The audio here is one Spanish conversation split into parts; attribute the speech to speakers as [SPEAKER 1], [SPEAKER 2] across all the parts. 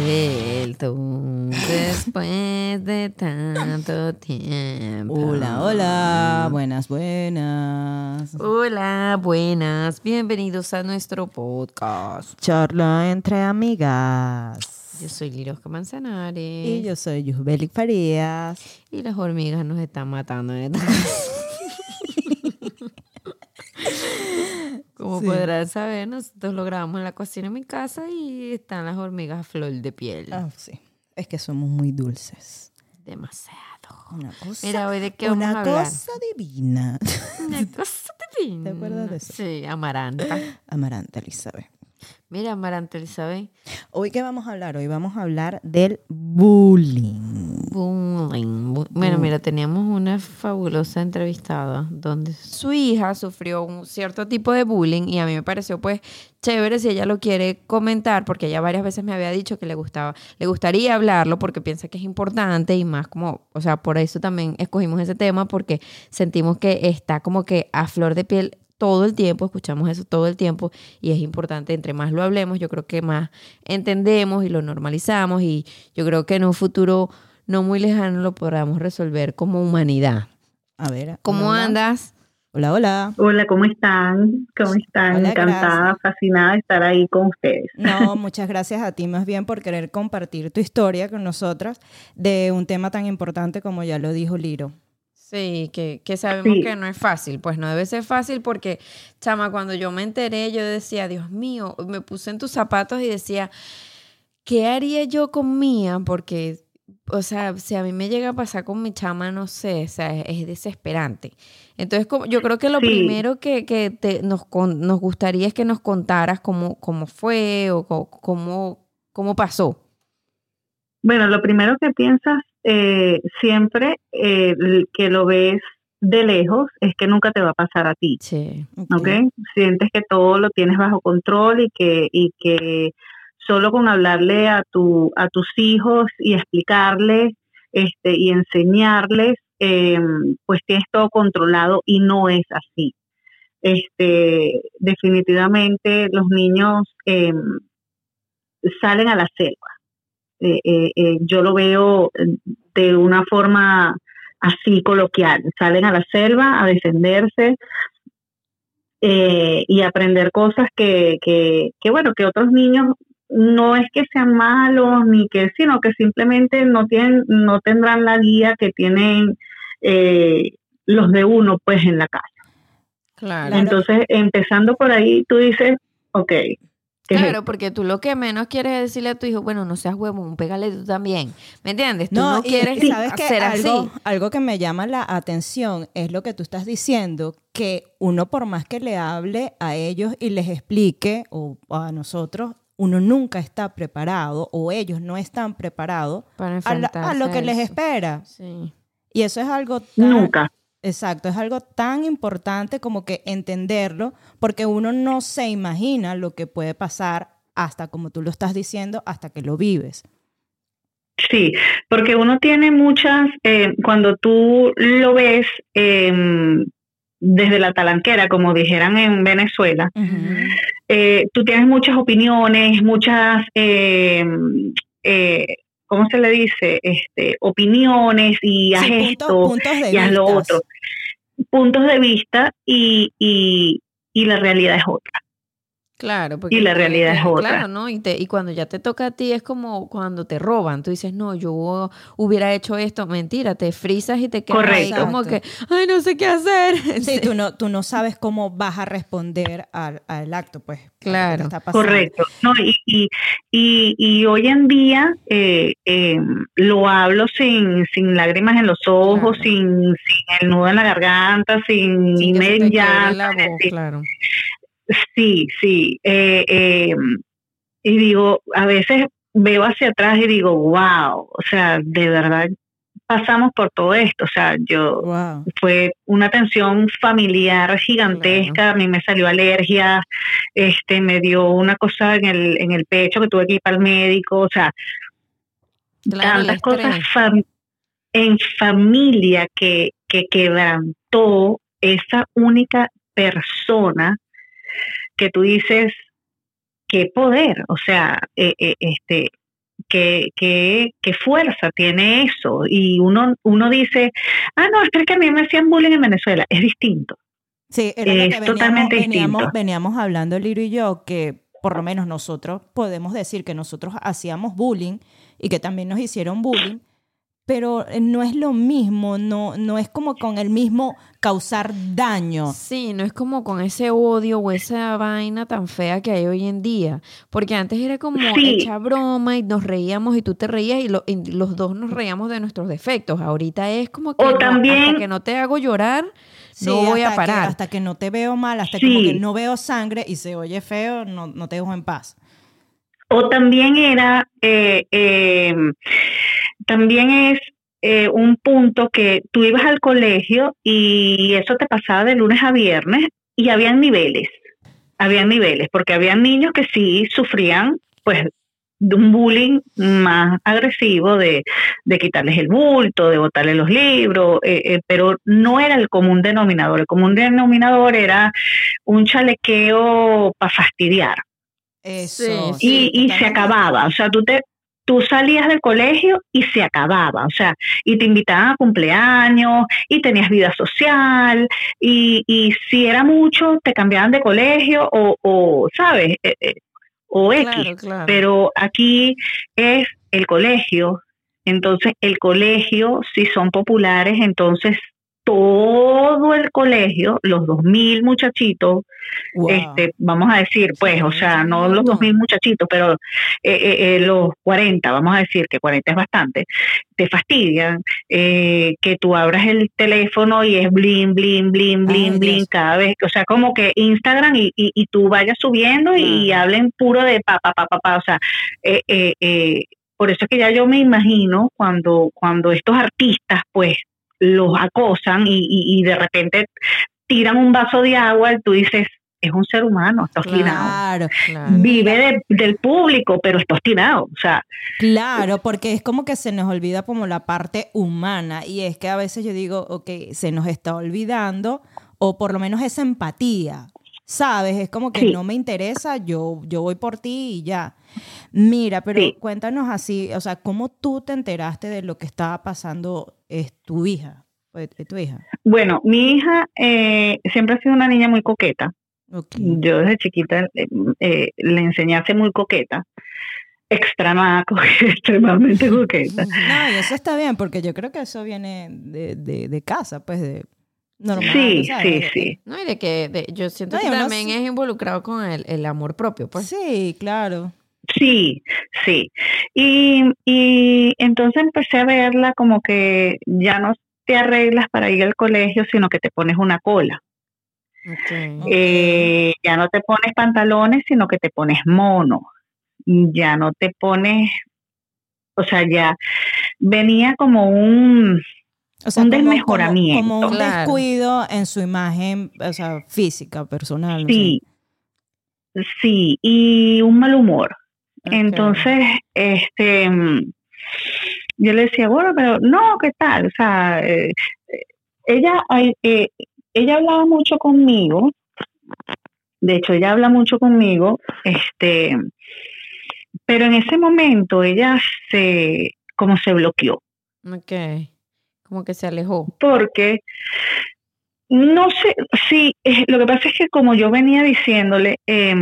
[SPEAKER 1] vuelto después de tanto tiempo.
[SPEAKER 2] Hola, hola, buenas, buenas.
[SPEAKER 1] Hola, buenas. Bienvenidos a nuestro podcast.
[SPEAKER 2] Charla entre amigas.
[SPEAKER 1] Yo soy Lirosca Manzanares.
[SPEAKER 2] Y yo soy Yusbelik Farías.
[SPEAKER 1] Y las hormigas nos están matando en esta casa. Como
[SPEAKER 2] Sí.
[SPEAKER 1] podrán saber, nosotros lo grabamos en la cocina en mi casa y están las hormigas a flor de piel.
[SPEAKER 2] Ah, sí. Es que somos muy dulces.
[SPEAKER 1] Demasiado.
[SPEAKER 2] Una cosa.
[SPEAKER 1] Mira, hoy de qué vamos
[SPEAKER 2] una
[SPEAKER 1] a hablar.
[SPEAKER 2] cosa divina.
[SPEAKER 1] Una cosa divina.
[SPEAKER 2] ¿Te acuerdas de eso?
[SPEAKER 1] Sí, Amaranta.
[SPEAKER 2] Amaranta Elizabeth.
[SPEAKER 1] Mira, Amaranta Elizabeth.
[SPEAKER 2] Hoy qué vamos a hablar? Hoy vamos a hablar del bullying.
[SPEAKER 1] Bullying. Bu- Bueno, mira, teníamos una fabulosa entrevistada donde su hija sufrió un cierto tipo de bullying y a mí me pareció pues chévere si ella lo quiere comentar porque ella varias veces me había dicho que le gustaba, le gustaría hablarlo porque piensa que es importante y más como, o sea, por eso también escogimos ese tema porque sentimos que está como que a flor de piel todo el tiempo, escuchamos eso todo el tiempo y es importante, entre más lo hablemos, yo creo que más entendemos y lo normalizamos y yo creo que en un futuro no muy lejano lo podamos resolver como humanidad.
[SPEAKER 2] A ver.
[SPEAKER 1] ¿Cómo
[SPEAKER 2] hola,
[SPEAKER 1] andas?
[SPEAKER 2] Hola, hola.
[SPEAKER 3] Hola, ¿cómo están? ¿Cómo están?
[SPEAKER 2] Hola,
[SPEAKER 3] Encantada, fascinada de estar ahí con ustedes.
[SPEAKER 2] No, muchas gracias a ti más bien por querer compartir tu historia con nosotras de un tema tan importante como ya lo dijo Liro.
[SPEAKER 1] Sí, que, que sabemos
[SPEAKER 3] Sí.
[SPEAKER 1] que no es fácil, pues no debe ser fácil porque, chama, cuando yo me enteré, yo decía, Dios mío, me puse en tus zapatos y decía, ¿qué haría yo con Mía? Porque, o sea, si a mí me llega a pasar con mi chama, no sé, o sea, es, es desesperante. Entonces, como, yo creo que lo
[SPEAKER 3] Sí.
[SPEAKER 1] primero que, que te- nos, con- nos gustaría es que nos contaras cómo, cómo fue o cómo, cómo pasó.
[SPEAKER 3] Bueno, lo primero que piensas eh, siempre eh, que lo ves de lejos es que nunca te va a pasar a ti,
[SPEAKER 1] Sí.
[SPEAKER 3] Sientes que todo lo tienes bajo control y que, y que solo con hablarle a, tu, a tus hijos y explicarles este, y enseñarles, eh, pues tienes todo controlado y no es así. Este, definitivamente los niños eh, salen a la selva. Eh, eh, eh, yo lo veo de una forma así coloquial. Salen a la selva a defenderse eh, y aprender cosas que, que, que, bueno, que otros niños no es que sean malos ni que, sino que simplemente no tienen, no tendrán la guía que tienen eh, los de uno, pues, en la casa.
[SPEAKER 1] Claro.
[SPEAKER 3] Entonces, empezando por ahí, tú dices, ok, ¿qué es
[SPEAKER 1] Claro, porque tú lo que menos quieres es decirle a tu hijo, bueno, no seas huevón, pégale tú también. ¿Me entiendes? Tú no, quieres
[SPEAKER 2] y sabes que
[SPEAKER 1] hacer
[SPEAKER 2] algo,
[SPEAKER 1] así.
[SPEAKER 2] algo que me llama la atención es lo que tú estás diciendo, que uno por más que le hable a ellos y les explique, o a nosotros, uno nunca está preparado, o ellos no están preparados
[SPEAKER 1] Para
[SPEAKER 2] a, la- a lo que
[SPEAKER 1] a
[SPEAKER 2] les espera.
[SPEAKER 1] Sí.
[SPEAKER 2] Y eso es algo tan,
[SPEAKER 3] Nunca.
[SPEAKER 2] Exacto, es algo tan importante como que entenderlo, porque uno no se imagina lo que puede pasar hasta, como tú lo estás diciendo, hasta que lo vives.
[SPEAKER 3] Sí, porque uno tiene muchas, eh, cuando tú lo ves em, desde la talanquera, como dijeran en Venezuela, eh, tú tienes muchas opiniones, muchas, em, eh, ¿cómo se le dice? Este, opiniones y haz
[SPEAKER 2] Sí,
[SPEAKER 3] esto
[SPEAKER 2] puntos de
[SPEAKER 3] y haz lo otro. Puntos de vista y, y, y la realidad es otra.
[SPEAKER 1] Claro, porque
[SPEAKER 3] Y la realidad es otra.
[SPEAKER 1] Claro, ¿no? Y, te- y cuando ya te toca a ti es como cuando te roban. Tú dices, no, yo hubiera hecho esto. Mentira, te frisas y te quedas ahí como que, ay, no sé qué hacer.
[SPEAKER 2] Sí, tú no, tú no sabes cómo vas a responder al, al acto, pues.
[SPEAKER 1] Claro.
[SPEAKER 2] está pasando.
[SPEAKER 3] Correcto. No, y, y, y, y hoy en día eh, eh, lo hablo sin, sin lágrimas en los ojos,
[SPEAKER 1] Claro.
[SPEAKER 3] sin, sin el nudo en la garganta, sin
[SPEAKER 1] Sin
[SPEAKER 3] decir,
[SPEAKER 1] claro.
[SPEAKER 3] Sí, sí. eh, eh, y digo, a veces veo hacia atrás y digo, wow, o sea, de verdad pasamos por todo esto. O sea, yo
[SPEAKER 2] Wow.
[SPEAKER 3] fue una tensión familiar gigantesca, a mí me salió alergia, este, me dio una cosa en el, en el pecho que tuve que ir para el médico, o sea,
[SPEAKER 1] Claro,
[SPEAKER 3] tantas cosas fam- en familia que, que quebrantó esa única persona que tú dices, qué poder, o sea, eh, eh, este, qué, qué, qué fuerza tiene eso. Y uno, uno dice, ah, no, es que a mí me hacían bullying en Venezuela. Es distinto.
[SPEAKER 2] Sí, era lo que veníamos, totalmente veníamos, veníamos hablando Liro y yo, que por lo menos nosotros podemos decir que nosotros hacíamos bullying y que también nos hicieron bullying, pero eh, no es lo mismo, no, no es como con el mismo causar daño.
[SPEAKER 1] Sí, no es como con ese odio o esa vaina tan fea que hay hoy en día. Porque antes era como hecha broma y nos reíamos y tú te reías y, los dos nos reíamos de nuestros defectos. Ahorita es como que, hasta que no te hago llorar, no voy a parar.
[SPEAKER 2] hasta que no te veo mal, hasta que no veo sangre y se oye feo, no, no te dejo en paz.
[SPEAKER 3] O también era... Eh, eh, también es eh, un punto que tú ibas al colegio y eso te pasaba de lunes a viernes y habían niveles, habían niveles, porque habían niños que sí sufrían pues de un bullying más agresivo de, quitarles el bulto, de botarles los libros, eh, eh, pero no era el común denominador. El común denominador era un chalequeo para fastidiar.
[SPEAKER 2] Eso.
[SPEAKER 3] y, y se acababa. O sea, tú te, tú salías del colegio y se acababa, o sea, y te invitaban a cumpleaños y tenías vida social y, y si era mucho te cambiaban de colegio o, o ¿sabes? Eh, eh, o X, pero aquí es el colegio, entonces el colegio, si son populares, entonces todo el colegio, los dos mil muchachitos, este, vamos a decir, pues, o sea, no los dos mil muchachitos, pero eh, eh, eh, los 40, vamos a decir que 40 es bastante, te fastidian que tú abras el teléfono y es blin, blin, blin, blin, blin cada vez, o sea, como que Instagram y, y, tú vayas subiendo y hablen puro de papá, papá, papá, o sea, por eso es que ya yo me imagino cuando, cuando estos artistas, pues, los acosan y, de repente tiran un vaso de agua y tú dices, es un ser humano, está obstinado. Vive del público, pero está obstinado. O sea.
[SPEAKER 2] Claro, porque es como que se nos olvida como la parte humana. Y es que a veces yo digo, ok, se nos está olvidando, o por lo menos esa empatía. ¿Sabes? Es como que no me interesa, yo, yo voy por ti y ya. Mira, pero cuéntanos así, o sea, ¿cómo tú te enteraste de lo que estaba pasando es tu hija? tu hija?
[SPEAKER 3] Bueno, mi hija eh, siempre ha sido una niña muy coqueta. Yo desde chiquita eh, eh, le enseñé a ser muy coqueta extremadamente coqueta.
[SPEAKER 2] No, y eso está bien, porque yo creo que eso viene de, de, casa, pues de normal.
[SPEAKER 3] Sí, sí, sí.
[SPEAKER 1] No, y de que yo siento que también es involucrado con el, el, amor propio, pues.
[SPEAKER 2] Sí, claro.
[SPEAKER 3] Sí, sí. Y, y entonces empecé a verla como que ya no te arreglas para ir al colegio, sino que te pones una cola. Eh, ya no te pones pantalones, sino que te pones mono. Ya no te pones, o sea, ya venía como un, un desmejoramiento.
[SPEAKER 2] Como, un descuido en su imagen, o sea, física, personal.
[SPEAKER 3] Sí, sí, y un mal humor. Entonces, este, yo le decía, bueno, pero no, ¿qué tal? O sea, eh, ella, eh, ella hablaba mucho conmigo, de hecho, ella habla mucho conmigo, este, pero en ese momento ella se, como se bloqueó.
[SPEAKER 1] Ok, como que se alejó.
[SPEAKER 3] Porque no sé, sí, lo que pasa es que como yo venía diciéndole, eh,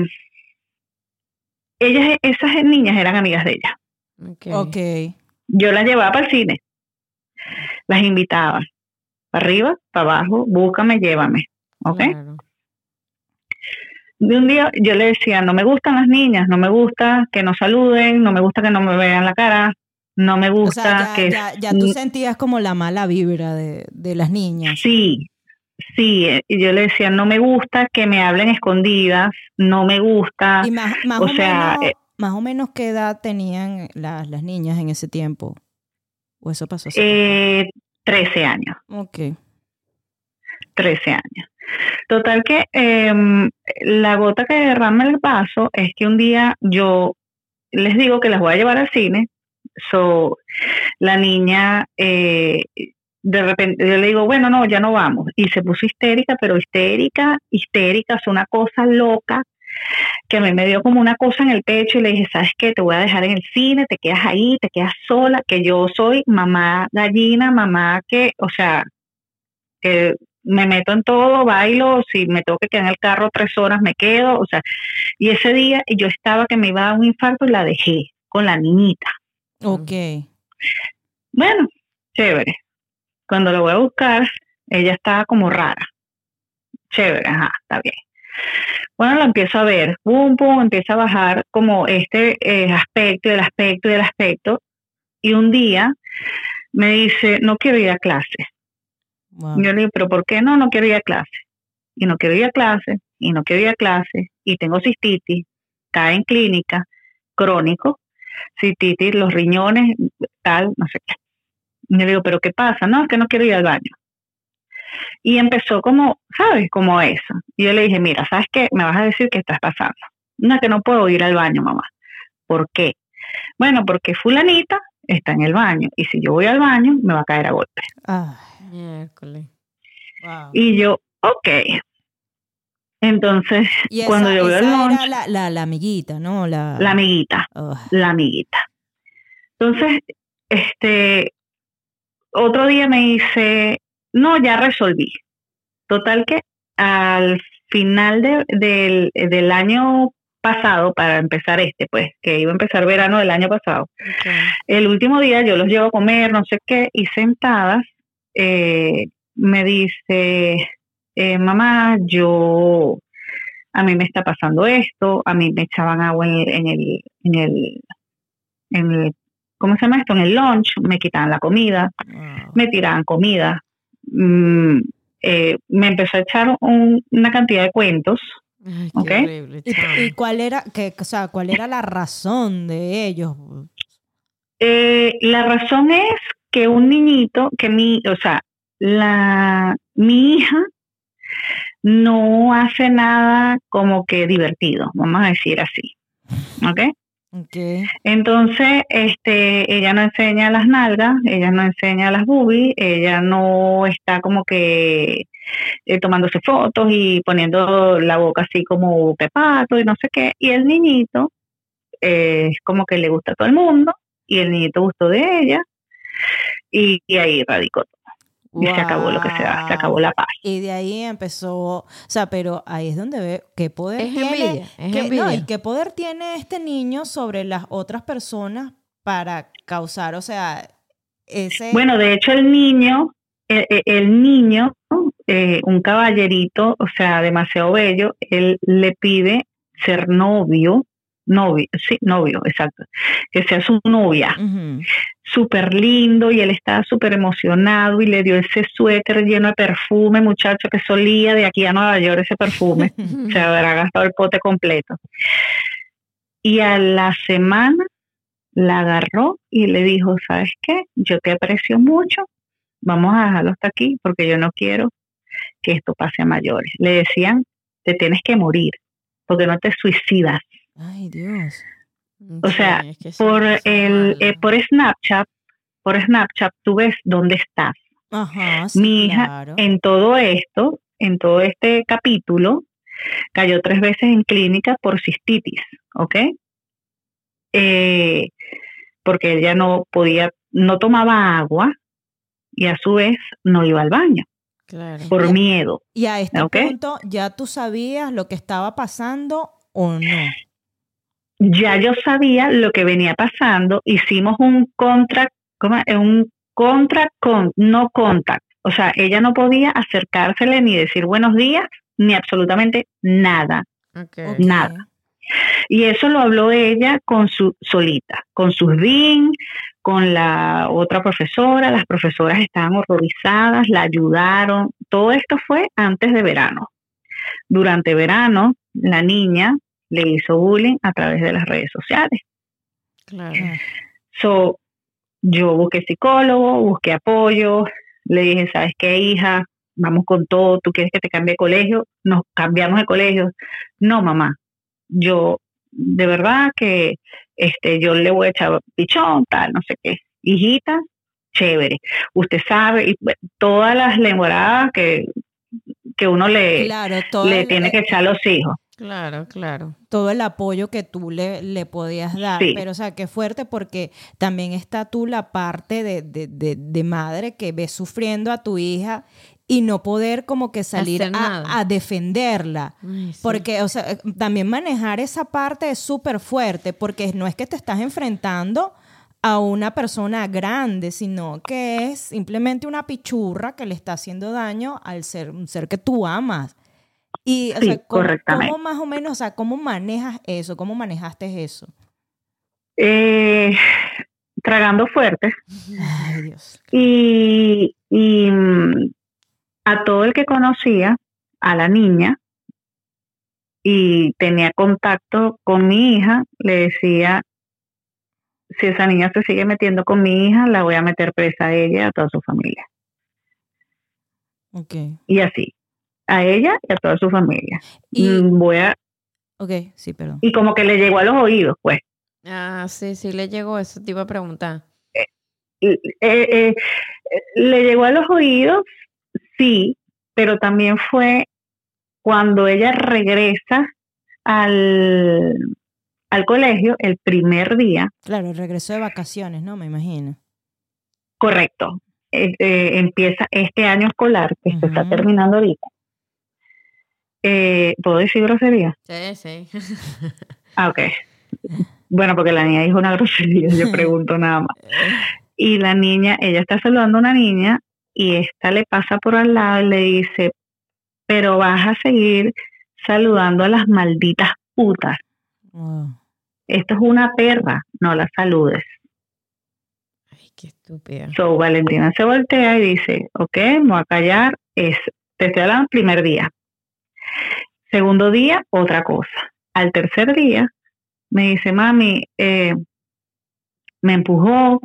[SPEAKER 3] ellas, esas niñas eran amigas de ella.
[SPEAKER 2] Okay.
[SPEAKER 3] Yo las llevaba para el cine. Las invitaba. Para arriba, para abajo, búscame, llévame. ¿Ok? De un día yo le decía, no me gustan las niñas, no me gusta que nos saluden, no me gusta que no me vean la cara, no me gusta que...
[SPEAKER 2] Ya, ya, tú sentías como la mala vibra de, de las niñas.
[SPEAKER 3] Sí, Sí, eh, y yo le decía, no me gusta que me hablen escondidas, no me gusta.
[SPEAKER 2] Y más, o, sea, menos, eh, más o menos qué edad tenían las, las niñas en ese tiempo. ¿O eso pasó?
[SPEAKER 3] Eh, 13 años.
[SPEAKER 2] Ok.
[SPEAKER 3] 13 años. Total que em, la gota que derrama el vaso es que un día yo les digo que las voy a llevar al cine. So, la niña eh, de repente yo le digo, bueno, no, ya no vamos. Y se puso histérica, pero histérica, histérica, es una cosa loca. que a mí me dio como una cosa en el pecho y le dije, ¿sabes qué? Te voy a dejar en el cine, te quedas ahí, te quedas sola, que yo soy mamá gallina, mamá que, o sea, que me meto en todo, bailo, si me tengo que quedar en el carro tres horas me quedo, o sea, y ese día yo estaba que me iba a dar un infarto y la dejé con la niñita.
[SPEAKER 2] Ok.
[SPEAKER 3] Bueno, chévere. Cuando la voy a buscar, ella estaba como rara. Chévere, ajá, está bien. Bueno, la empiezo a ver, pum, pum, empieza a bajar como este eh, aspecto y el aspecto y el aspecto. Y un día me dice, no quiero ir a clase.
[SPEAKER 2] Wow.
[SPEAKER 3] Yo le digo, pero ¿por qué no? No quiero ir a clase. Y no quiero ir a clase, y no quiero ir a clase, y tengo cistitis, cae en clínica, crónico, cistitis, los riñones, tal, no sé qué. Y le digo, ¿pero qué pasa? No, es que no quiero ir al baño. Y empezó como, ¿sabes? Como eso. Y yo le dije, mira, ¿sabes qué? Me vas a decir qué estás pasando. No, es que no puedo ir al baño, mamá. ¿Por qué? Bueno, porque fulanita está en el baño, y si yo voy al baño, me va a caer a golpe.
[SPEAKER 1] Miércoles.
[SPEAKER 2] wow.
[SPEAKER 3] Y yo, ok. Entonces,
[SPEAKER 2] Y
[SPEAKER 3] cuando yo veo el lunch,
[SPEAKER 2] era la, la, la amiguita, ¿no? La,
[SPEAKER 3] la amiguita,
[SPEAKER 2] Ugh.
[SPEAKER 3] la amiguita. Entonces, este, otro día me dice, no, ya resolví. Total que al final de- del, del año pasado, para empezar este, pues, que iba a empezar verano del año pasado, el último día yo los llevo a comer, no sé qué, y sentadas, eh, me dice, eh, mamá, yo, a mí me está pasando esto, a mí me echaban agua en el, en el, en el, en el- ¿cómo se llama esto? En el lunch, me quitaban la comida,
[SPEAKER 2] Wow.
[SPEAKER 3] me tiraban comida, mm, eh, me empezó a echar un- una cantidad de cuentos,
[SPEAKER 1] Ay, qué
[SPEAKER 3] Ok.
[SPEAKER 1] horrible,
[SPEAKER 2] ¿Y,
[SPEAKER 1] chamo.
[SPEAKER 2] y cuál era, que, o sea, cuál era la razón de ellos?
[SPEAKER 3] Eh, la razón es que un niñito, que mi, o sea, la, mi hija no hace nada como que divertido, vamos a decir así, ¿ok?
[SPEAKER 2] Ok.
[SPEAKER 3] Entonces, este, ella no enseña las nalgas, ella no enseña las boobies, ella no está como que eh, tomándose fotos y poniendo la boca así como pepato y no sé qué. Y el niñito eh, es como que le gusta a todo el mundo y el niñito gustó de ella y, y ahí radicó todo. Y se acabó lo que sea, se acabó la paz.
[SPEAKER 2] Y de ahí empezó, o sea, pero ahí es donde ve qué poder
[SPEAKER 1] Es
[SPEAKER 2] tiene,
[SPEAKER 1] envidia, es
[SPEAKER 2] qué- no, y qué poder tiene este niño sobre las otras personas para causar, o sea, ese
[SPEAKER 3] Bueno, de hecho el niño, el, el- el niño, eh, un caballerito, o sea, demasiado bello, él le pide ser novio, novio, sí, novio, exacto, que sea su novia, súper lindo y él estaba súper emocionado y le dio ese suéter lleno de perfume, muchacho, que solía de aquí a Nueva York ese perfume, se habrá gastado el pote completo. Y a la semana la agarró y le dijo, ¿sabes qué? Yo te aprecio mucho, vamos a dejarlo hasta aquí porque yo no quiero que esto pase a mayores. Le decían, te tienes que morir porque no te suicidas.
[SPEAKER 2] Ay, Dios.
[SPEAKER 3] O sea,
[SPEAKER 1] es que
[SPEAKER 3] Por el eh, por Snapchat, por Snapchat tú ves dónde estás.
[SPEAKER 2] Ajá, sí,
[SPEAKER 3] Mi hija
[SPEAKER 2] claro.
[SPEAKER 3] en todo esto, en todo este capítulo, cayó tres veces en clínica por cistitis, ¿ok? Eh, porque ella no podía, no tomaba agua y a su vez no iba al baño
[SPEAKER 1] Claro.
[SPEAKER 3] por miedo.
[SPEAKER 2] Y a este punto, ¿ya tú sabías lo que estaba pasando o no?
[SPEAKER 3] Ya yo sabía lo que venía pasando, hicimos un contra, ¿cómo es? un contra con, no contact. O sea, ella no podía acercársele ni decir buenos días, ni absolutamente nada. Nada. Y eso lo habló ella con su solita, con sus DIN, con la otra profesora, las profesoras estaban horrorizadas, la ayudaron. Todo esto fue antes de verano. Durante verano, la niña le hizo bullying a través de las redes sociales.
[SPEAKER 1] Claro.
[SPEAKER 2] Ah,
[SPEAKER 3] So, yo busqué psicólogo, busqué apoyo, le dije, ¿sabes qué, hija? Vamos con todo, ¿tú quieres que te cambie de colegio? Nos cambiamos de colegio. No, mamá, yo de verdad que este yo le voy a echar pichón, tal, no sé qué. Hijita, chévere. Usted sabe, y todas las lenguaradas que, que uno le,
[SPEAKER 2] Claro,
[SPEAKER 3] le
[SPEAKER 2] el-
[SPEAKER 3] tiene que echar a los hijos.
[SPEAKER 1] Claro, claro.
[SPEAKER 2] todo el apoyo que tú le, le podías dar.
[SPEAKER 3] Sí.
[SPEAKER 2] Pero, o sea, qué fuerte porque también está tú la parte de, de, de- de madre que ves sufriendo a tu hija y no poder como que salir a, a defenderla.
[SPEAKER 1] Ay, sí.
[SPEAKER 2] Porque, o sea, también manejar esa parte es súper fuerte porque no es que te estás enfrentando a una persona grande, sino que es simplemente una pichurra que le está haciendo daño al ser, un ser que tú amas. Y, o
[SPEAKER 3] Sí,
[SPEAKER 2] sea, ¿cómo,
[SPEAKER 3] correctamente.
[SPEAKER 2] cómo más o menos, o sea, cómo manejas eso? ¿Cómo manejaste eso?
[SPEAKER 3] Eh, tragando fuerte
[SPEAKER 2] Ay, Dios.
[SPEAKER 3] y, y, mm, a todo el que conocía, a la niña, y tenía contacto con mi hija, le decía, si esa niña se sigue metiendo con mi hija, la voy a meter presa a ella y a toda su familia.
[SPEAKER 2] Ok.
[SPEAKER 3] Y así, a ella y a toda su familia.
[SPEAKER 2] Y,
[SPEAKER 3] Mm, Voy a,
[SPEAKER 2] ok, sí, perdón.
[SPEAKER 3] y como que le llegó a los oídos, pues.
[SPEAKER 1] Ah, sí, sí, le llegó eso, te iba a preguntar.
[SPEAKER 3] Y, eh, eh, le llegó a los oídos, sí, pero también fue cuando ella regresa al, al colegio el primer día,
[SPEAKER 2] Claro, regreso de vacaciones, ¿no? Me imagino.
[SPEAKER 3] correcto, eh, eh, empieza este año escolar que se está terminando ahorita. Eh, ¿Puedo decir grosería?
[SPEAKER 1] Sí, sí.
[SPEAKER 3] Ah, ok. Bueno, porque la niña dijo una grosería, yo pregunto nada más. Y la niña, ella está saludando a una niña y esta le pasa por al lado y le dice, pero vas a seguir saludando a las malditas putas.
[SPEAKER 2] Wow.
[SPEAKER 3] Esto es una perra, no la saludes.
[SPEAKER 1] Ay, qué estúpida.
[SPEAKER 3] So, Valentina se voltea y dice, ok, me voy a callar, es, te estoy hablando el primer día. Segundo día, otra cosa. Al tercer día, me dice, mami, eh, me empujó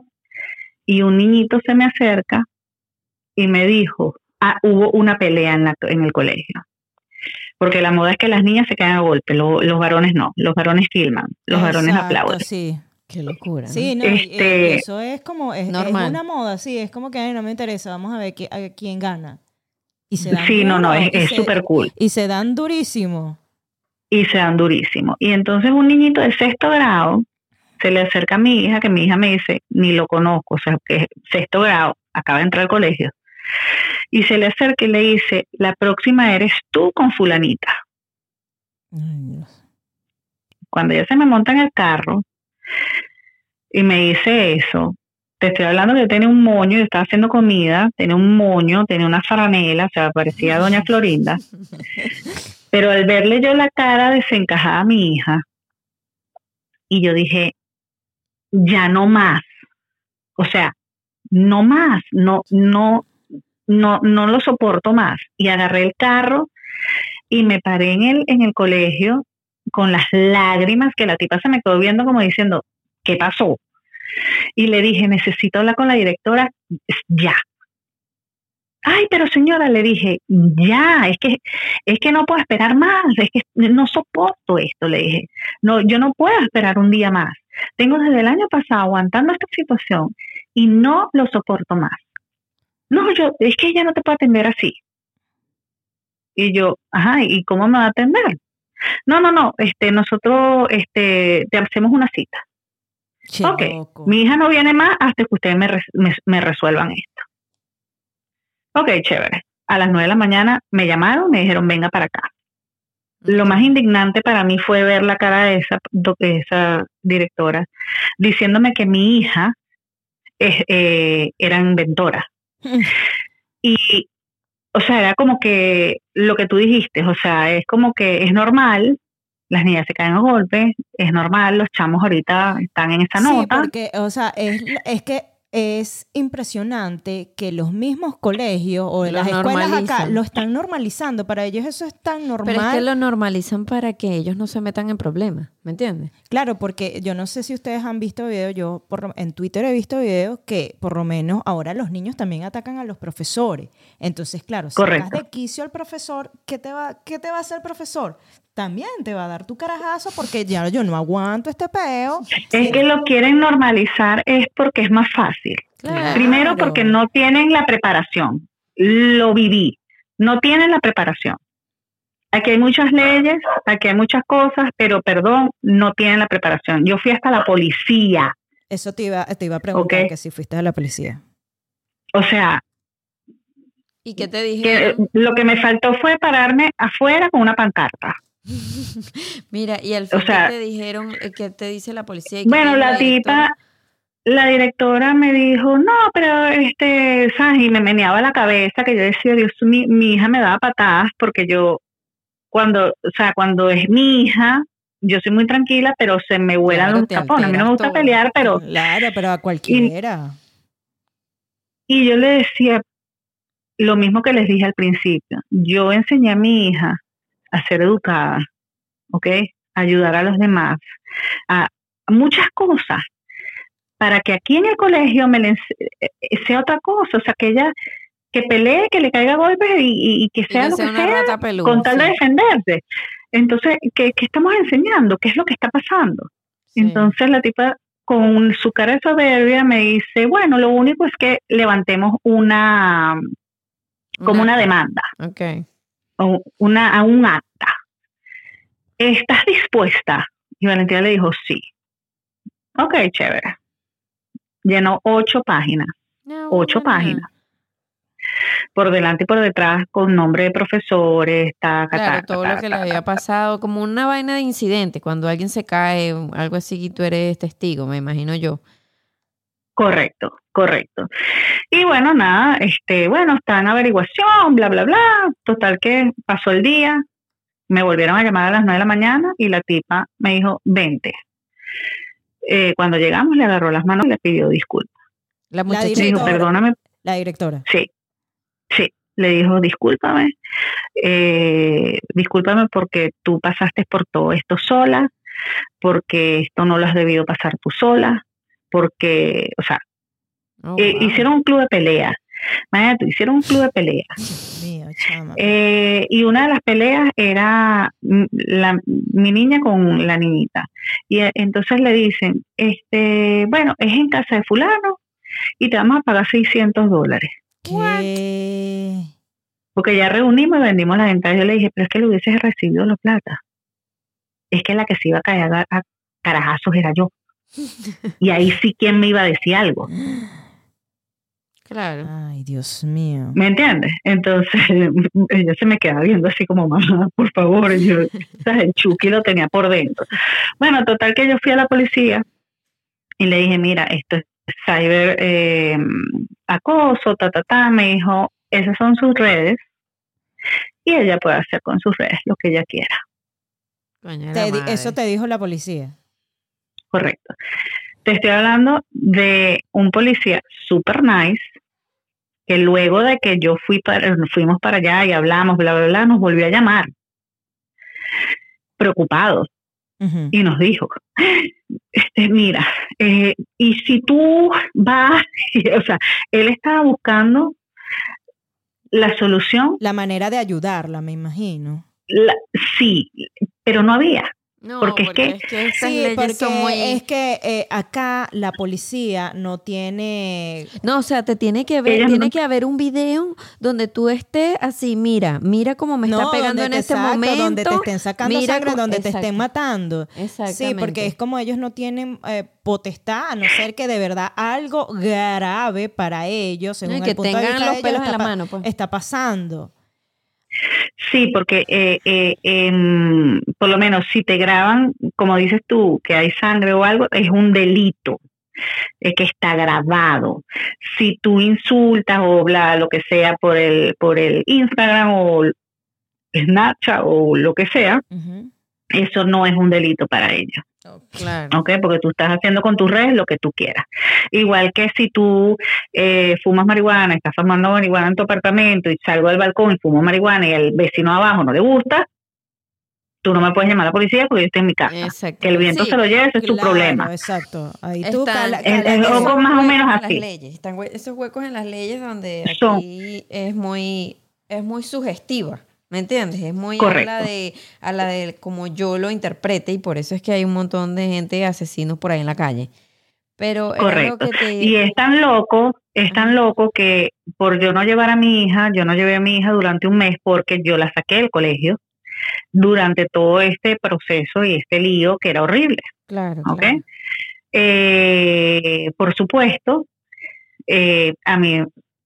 [SPEAKER 3] y un niñito se me acerca y me dijo, ah, hubo una pelea en, la, en el colegio. Porque la moda es que las niñas se quedan a golpe, lo- los varones no, los varones filman, los varones aplauden.
[SPEAKER 2] Sí,
[SPEAKER 1] Qué locura. ¿no?
[SPEAKER 2] sí, no,
[SPEAKER 3] Este-
[SPEAKER 2] eso es como, es, es
[SPEAKER 1] Normal.
[SPEAKER 2] una moda, sí, es como que "Ay, no me interesa, vamos a ver qui- a quién gana. Y se dan
[SPEAKER 3] Sí, no, no, es súper cool.
[SPEAKER 2] Y se dan durísimo.
[SPEAKER 3] y se dan durísimo. Y entonces un niñito de sexto grado se le acerca a mi hija, que mi hija me dice, ni lo conozco, o sea, que es sexto grado, acaba de entrar al colegio. Y se le acerca y le dice, la próxima eres tú con fulanita.
[SPEAKER 2] Ay, Dios.
[SPEAKER 3] Cuando ella se me monta en el carro y me dice eso, te estoy hablando que tiene un moño, yo estaba haciendo comida, tenía un moño, tenía una faranela, o sea, parecía doña Florinda. Pero al verle yo la cara desencajada a mi hija, y yo dije, ya no más. O sea, no más, no, no, no, no lo soporto más. Y agarré el carro y me paré en el, en el colegio con las lágrimas que la tipa se me quedó viendo como diciendo, ¿qué pasó? Y le dije, necesito hablar con la directora ya. Ay, pero señora, le dije, ya, es que, es que no puedo esperar más, es que no soporto esto, le dije. No, yo no puedo esperar un día más. Tengo desde el año pasado aguantando esta situación y no lo soporto más. No, yo, es que ella no te puede atender así. Y yo, ajá, ¿y cómo me va a atender? No, no, no, este, nosotros, este, te hacemos una cita.
[SPEAKER 2] Che,
[SPEAKER 3] Ok,
[SPEAKER 2] loco.
[SPEAKER 3] Mi hija no viene más hasta que ustedes me, res- me, me resuelvan esto. Ok, chévere. A las nueve de la mañana me llamaron, me dijeron, venga para acá. Lo más indignante para mí fue ver la cara de esa, de esa directora diciéndome que mi hija es, eh, era inventora. Y, o sea, era como que lo que tú dijiste, o sea, es como que es normal, las niñas se caen a golpes, es normal, los chamos ahorita están en esa
[SPEAKER 2] Sí,
[SPEAKER 3] nota.
[SPEAKER 2] porque, o sea, es, es que es impresionante que los mismos colegios o las escuelas acá lo están normalizando. Para ellos eso es tan normal.
[SPEAKER 1] Pero es que lo normalizan para que ellos no se metan en problemas, ¿me entiendes?
[SPEAKER 2] Claro, porque yo no sé si ustedes han visto videos, yo por, lo- en Twitter he visto videos que por lo menos ahora los niños también atacan a los profesores. Entonces, claro, si
[SPEAKER 3] Correcto.
[SPEAKER 2] sacas de quicio al profesor, ¿qué te, va, ¿qué te va a hacer el profesor? También te va a dar tu carajazo porque ya yo no aguanto este peo.
[SPEAKER 3] Es que lo quieren normalizar es porque es más fácil.
[SPEAKER 1] Claro.
[SPEAKER 3] Primero porque no tienen la preparación. Lo viví. No tienen la preparación. aquí hay muchas leyes, aquí hay muchas cosas, pero perdón, no tienen la preparación. Yo fui hasta la policía.
[SPEAKER 2] Eso te iba, te iba a preguntar, que si fuiste a la policía.
[SPEAKER 3] O sea,
[SPEAKER 1] ¿Y qué te
[SPEAKER 3] que
[SPEAKER 1] dijeron?
[SPEAKER 3] lo que me faltó fue pararme afuera con una pancarta.
[SPEAKER 1] Mira, y al fin, ¿qué
[SPEAKER 3] sea-
[SPEAKER 1] te dijeron? Eh, ¿Qué te dice la policía?
[SPEAKER 3] Bueno, la
[SPEAKER 1] directora?
[SPEAKER 3] tipa, la directora me dijo, no, pero este, ¿sabes? Y me meneaba la cabeza, que yo decía, Dios, mi, mi hija me daba patadas porque yo, cuando, o sea, cuando es mi hija, yo soy muy tranquila, pero se me vuelan
[SPEAKER 1] Claro,
[SPEAKER 3] los tapones. A mí no me gusta
[SPEAKER 1] todo.
[SPEAKER 3] pelear, pero,
[SPEAKER 2] Claro, pero a cualquiera.
[SPEAKER 3] y yo le decía lo mismo que les dije al principio. Yo enseñé a mi hija a ser educada, ¿ok? Ayudar a los demás, a muchas cosas, para que aquí en el colegio me le eh, eh, sea otra cosa, o sea, que ella que pelee, que le caiga golpes y, y- que sea lo
[SPEAKER 1] sea
[SPEAKER 3] que
[SPEAKER 1] una
[SPEAKER 3] sea,
[SPEAKER 1] peluda.
[SPEAKER 3] con tal de defenderse. Entonces, ¿qué, qué estamos enseñando? ¿Qué es lo que está pasando?
[SPEAKER 1] sí.
[SPEAKER 3] Entonces la tipa con su cara de soberbia me dice, bueno, lo único es que levantemos una, como una demanda,
[SPEAKER 1] Ok.
[SPEAKER 3] O una, a un acta. ¿Estás dispuesta? Y Valentina le dijo, sí. Ok, chévere. Llenó ocho páginas,
[SPEAKER 1] No,
[SPEAKER 3] ocho páginas. Por delante y por detrás, con nombre de profesores,
[SPEAKER 1] Claro,
[SPEAKER 3] taca,
[SPEAKER 1] todo lo que le había pasado, como una vaina de incidente, cuando alguien se cae, algo así, y tú eres testigo, me imagino yo.
[SPEAKER 3] Correcto, correcto. Y bueno, nada, este, bueno, está en averiguación, bla, bla, bla. Total que pasó el día, me volvieron a llamar a las nueve de la mañana y la tipa me dijo, vente. Eh, cuando llegamos le agarró las manos y le pidió disculpas.
[SPEAKER 1] La muchacha
[SPEAKER 3] dijo,
[SPEAKER 2] directora.
[SPEAKER 3] perdóname,
[SPEAKER 2] La directora.
[SPEAKER 3] sí, sí. Le dijo, discúlpame, eh, discúlpame porque tú pasaste por todo esto sola, porque esto no lo has debido pasar tú sola, porque, o sea,
[SPEAKER 1] Oh,
[SPEAKER 3] eh, hicieron un club de pelea. Imagínate, hicieron un club de pelea.
[SPEAKER 2] Mío.
[SPEAKER 3] Eh, y una de las peleas era la, mi niña con la niñita. Y eh, entonces le dicen, este, bueno, es en casa de fulano y te vamos a pagar 600 dólares.
[SPEAKER 2] ¿Qué?
[SPEAKER 3] Porque ya reunimos y vendimos las entradas. Yo le dije, pero es que le hubieses recibido la plata. Es que la que se iba a caer a, a carajazos era yo. Y ahí sí, ¿quién me iba a decir algo?
[SPEAKER 1] Claro.
[SPEAKER 2] Ay, Dios mío.
[SPEAKER 3] ¿Me entiendes? Entonces ella se me quedaba viendo así como, mamá, por favor. Y yo, ¿sabes? El Chucky lo tenía por dentro. Bueno, total que yo fui a la policía y le dije, mira, esto es cyber eh, acoso, ta, ta, ta. Me dijo, esas son sus redes y ella puede hacer con sus redes lo que ella quiera.
[SPEAKER 2] Te eso te dijo la policía.
[SPEAKER 3] Correcto. Te estoy hablando de un policía super nice que luego de que yo fui para, fuimos para allá y hablamos, bla, bla, bla, nos volvió a llamar preocupado
[SPEAKER 2] Ujú.
[SPEAKER 3] y nos dijo, este, mira, eh, y si tú vas, o sea, él estaba buscando la solución,
[SPEAKER 2] La manera de ayudarla, me imagino.
[SPEAKER 3] la- sí, pero no había.
[SPEAKER 1] No,
[SPEAKER 3] porque es que-
[SPEAKER 1] estas
[SPEAKER 2] Sí,
[SPEAKER 1] leyes
[SPEAKER 2] porque
[SPEAKER 1] son muy...
[SPEAKER 2] es que eh, acá la policía no tiene...
[SPEAKER 1] No, o sea, te tiene que ver,
[SPEAKER 3] Ellos
[SPEAKER 1] tiene
[SPEAKER 3] no-
[SPEAKER 1] que haber un video donde tú estés así, mira, mira cómo me está
[SPEAKER 2] no,
[SPEAKER 1] pegando en
[SPEAKER 2] te
[SPEAKER 1] este
[SPEAKER 2] saca-
[SPEAKER 1] momento.
[SPEAKER 2] Donde te estén sacando
[SPEAKER 1] mira
[SPEAKER 2] sangre, donde te estén
[SPEAKER 1] Exacto.
[SPEAKER 2] matando.
[SPEAKER 1] Exactamente.
[SPEAKER 2] Sí, porque es como ellos no tienen eh, potestad, a no ser que de verdad algo grave para ellos, según
[SPEAKER 1] y
[SPEAKER 2] el
[SPEAKER 1] que
[SPEAKER 2] punto de
[SPEAKER 1] tengan
[SPEAKER 2] vista
[SPEAKER 1] los
[SPEAKER 2] de ellos,
[SPEAKER 1] pelos en
[SPEAKER 2] está
[SPEAKER 1] la
[SPEAKER 2] pa-
[SPEAKER 1] mano, pues.
[SPEAKER 2] está pasando.
[SPEAKER 3] Sí, porque eh, eh, em, por lo menos si te graban, como dices tú, que hay sangre o algo, es un delito eh, que está grabado. Si tú insultas o bla, lo que sea por el, por el Instagram o Snapchat o lo que sea, eso no es un delito para ellos.
[SPEAKER 1] Claro.
[SPEAKER 3] ¿ok? Porque tú estás haciendo con tus redes lo que tú quieras. Igual que si tú eh, fumas marihuana, estás fumando marihuana en tu apartamento y salgo al balcón y fumo marihuana y el vecino abajo no le gusta, tú no me puedes llamar a la policía porque yo estoy en mi casa.
[SPEAKER 1] Exacto.
[SPEAKER 3] Que el viento
[SPEAKER 1] Sí,
[SPEAKER 3] se lo lleve, ese es tu problema.
[SPEAKER 2] Exacto. Ahí tú
[SPEAKER 1] Están-
[SPEAKER 2] cala- cala-
[SPEAKER 3] es
[SPEAKER 2] eso.
[SPEAKER 3] algo más o
[SPEAKER 1] huecos
[SPEAKER 3] menos
[SPEAKER 1] en las
[SPEAKER 3] así.
[SPEAKER 1] leyes, están hue- esos huecos en las leyes donde
[SPEAKER 3] Son-
[SPEAKER 1] aquí es muy, es muy sugestiva. ¿Me entiendes? Es muy a la de, a la de como yo lo interprete y por eso es que hay un montón de gente asesinos por ahí en la calle. Pero
[SPEAKER 3] Correcto.
[SPEAKER 1] que te
[SPEAKER 3] Y es tan loco, es tan loco que por yo no llevar a mi hija, yo no llevé a mi hija durante un mes porque yo la saqué del colegio durante todo este proceso y este lío que era horrible.
[SPEAKER 1] Claro.
[SPEAKER 3] ¿Ok?
[SPEAKER 1] claro.
[SPEAKER 3] Eh, por supuesto, eh, a mí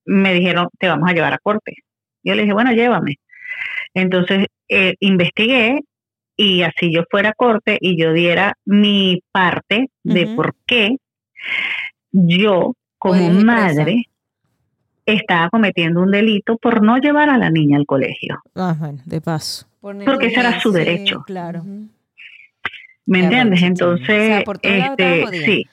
[SPEAKER 3] me dijeron, te vamos a llevar a corte. Yo le dije, bueno, llévame. Entonces, eh, investigué y así yo fuera a corte y yo diera mi parte de por qué yo, como madre, estaba cometiendo un delito por no llevar a la niña al colegio.
[SPEAKER 2] Ah, bueno, de paso.
[SPEAKER 1] Por
[SPEAKER 3] Porque ese era su derecho.
[SPEAKER 2] claro.
[SPEAKER 3] ¿Me
[SPEAKER 2] Ya,
[SPEAKER 3] entiendes? Entonces,
[SPEAKER 1] O sea, por
[SPEAKER 3] este, sí.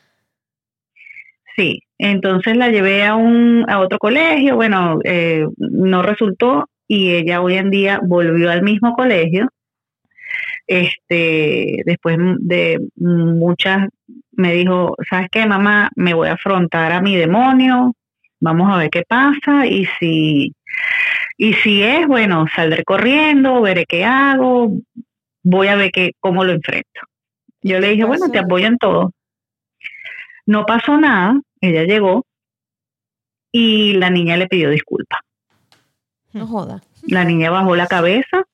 [SPEAKER 3] Sí, entonces la llevé a un a otro colegio, bueno, eh, no resultó y ella hoy en día volvió al mismo colegio. Este, después de muchas me dijo, ¿sabes qué, mamá? Me voy a afrontar a mi demonio, vamos a ver qué pasa y si y si es, bueno, saldré corriendo, veré qué hago, voy a ver qué cómo lo enfrento. Yo le dije, bueno, te apoyo en todo. No pasó nada, ella llegó y la niña le pidió disculpas.
[SPEAKER 1] No joda.
[SPEAKER 3] La niña bajó la cabeza,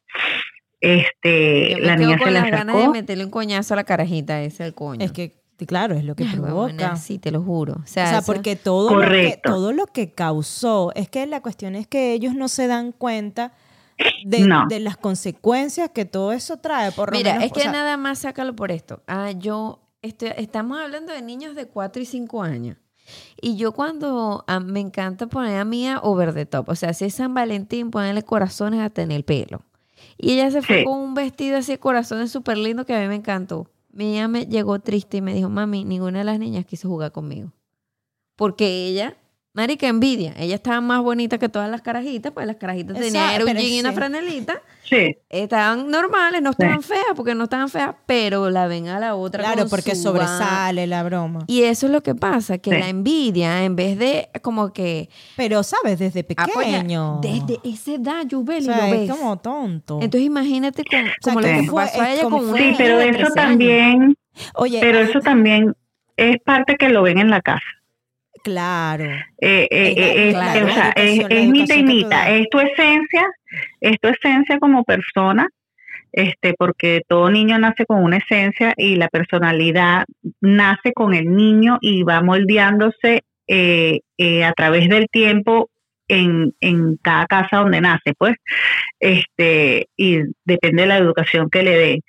[SPEAKER 3] este, la niña
[SPEAKER 1] con
[SPEAKER 3] se le
[SPEAKER 1] las ganas de meterle un coñazo a la carajita, ese es el coño.
[SPEAKER 2] Es que, claro, es lo que provoca.
[SPEAKER 1] huevona, sí, te lo juro. O sea,
[SPEAKER 2] O sea,
[SPEAKER 1] eso-
[SPEAKER 2] porque todo lo, que, todo lo que causó, es que la cuestión es que ellos no se dan cuenta de,
[SPEAKER 3] No.
[SPEAKER 2] de las consecuencias que todo eso trae. Por
[SPEAKER 1] Mira,
[SPEAKER 2] menos,
[SPEAKER 1] es
[SPEAKER 2] o
[SPEAKER 1] que
[SPEAKER 2] sea,
[SPEAKER 1] nada más sácalo por esto. Ah, yo estoy, estamos hablando de niños de 4 y 5 años. Y yo cuando ah, me encanta poner a Mía over the top, o sea, si es San Valentín, ponerle corazones hasta en el pelo. Y ella se fue
[SPEAKER 3] Sí.
[SPEAKER 1] con un vestido así de corazones súper lindo que a mí me encantó. Mía me llegó triste y me dijo, mami, ninguna de las niñas quiso jugar conmigo. Porque ella, marica, envidia. Ella estaba más bonita que todas las carajitas, pues las carajitas tenían
[SPEAKER 2] Exacto,
[SPEAKER 1] era un y una franelita
[SPEAKER 3] Sí,
[SPEAKER 1] estaban normales, no estaban feas porque no estaban feas, pero la ven a la otra.
[SPEAKER 2] claro,
[SPEAKER 1] con
[SPEAKER 2] porque
[SPEAKER 1] su
[SPEAKER 2] sobresale la broma.
[SPEAKER 1] Y eso es lo que pasa, que
[SPEAKER 3] Sí.
[SPEAKER 1] la envidia, en vez de como que
[SPEAKER 2] Pero, ¿sabes? Desde
[SPEAKER 1] apoya-
[SPEAKER 2] pequeño.
[SPEAKER 1] desde esa edad,
[SPEAKER 2] o
[SPEAKER 1] Yubeli,
[SPEAKER 2] sea,
[SPEAKER 1] lo
[SPEAKER 2] es
[SPEAKER 1] ves.
[SPEAKER 2] como tonto.
[SPEAKER 1] Entonces imagínate con, como lo
[SPEAKER 2] que
[SPEAKER 1] que
[SPEAKER 2] fue-
[SPEAKER 1] pasó a
[SPEAKER 2] es
[SPEAKER 1] ella
[SPEAKER 2] como
[SPEAKER 1] con
[SPEAKER 2] fue-
[SPEAKER 1] una
[SPEAKER 3] sí, pero eso
[SPEAKER 1] 13 años.
[SPEAKER 3] también,
[SPEAKER 2] Oye,
[SPEAKER 3] pero
[SPEAKER 2] ah,
[SPEAKER 3] eso también es parte que lo ven en la casa.
[SPEAKER 2] Claro.
[SPEAKER 3] Eh, eh,
[SPEAKER 2] Es
[SPEAKER 3] eh, es-
[SPEAKER 1] claro,
[SPEAKER 3] o sea, es, mitad y mitad. Es tu esencia, es tu esencia como persona, este, porque todo niño nace con una esencia y la personalidad nace con el niño y va moldeándose eh, a través del tiempo en, en cada casa donde nace, pues, este, y depende de la educación que le dé.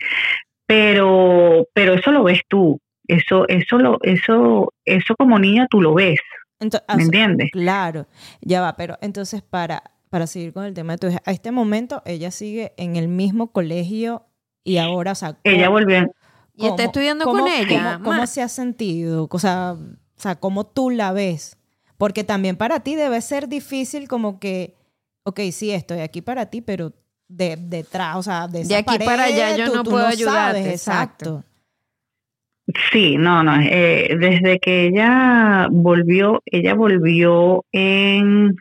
[SPEAKER 3] Pero, pero eso lo ves tú, eso, eso lo, eso, eso como niña tú lo ves,
[SPEAKER 2] Ento-
[SPEAKER 3] ¿me entiendes?
[SPEAKER 2] Claro, ya va, pero entonces para, para seguir con el tema de tu hija, a este momento ella sigue en el mismo colegio y ahora, o sea,
[SPEAKER 3] Ella
[SPEAKER 2] ¿cómo-
[SPEAKER 3] volvió,
[SPEAKER 1] Y está estudiando con ella.
[SPEAKER 2] ¿Cómo, cómo se ha sentido? O sea, o sea, ¿cómo tú la ves? Porque también para ti debe ser difícil como que, ok, sí, estoy aquí para ti, pero de, detrás, o sea, de, esa
[SPEAKER 1] aquí para allá
[SPEAKER 2] pared,
[SPEAKER 1] yo
[SPEAKER 2] tú-
[SPEAKER 1] no
[SPEAKER 2] tú
[SPEAKER 1] puedo
[SPEAKER 2] sabes,
[SPEAKER 1] ayudarte,
[SPEAKER 2] exacto.
[SPEAKER 3] Sí, no, no. eh, desde que ella volvió, ella volvió en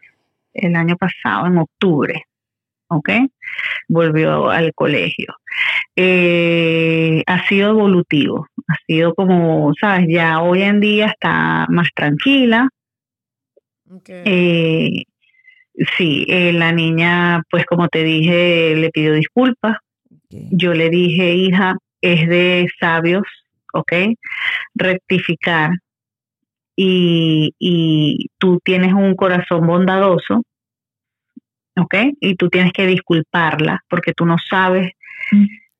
[SPEAKER 3] el año pasado, en octubre, ¿ok? Volvió al colegio. Eh, ha sido evolutivo, ha sido como, sabes, ya hoy en día está más tranquila.
[SPEAKER 1] Ok.
[SPEAKER 3] Eh, sí, eh, la niña, pues como te dije, le pidió disculpas. Yo le dije, hija, es de sabios, ¿ok? Rectificar. Y, y tú tienes un corazón bondadoso, ¿ok? Y tú tienes que disculparla porque tú no sabes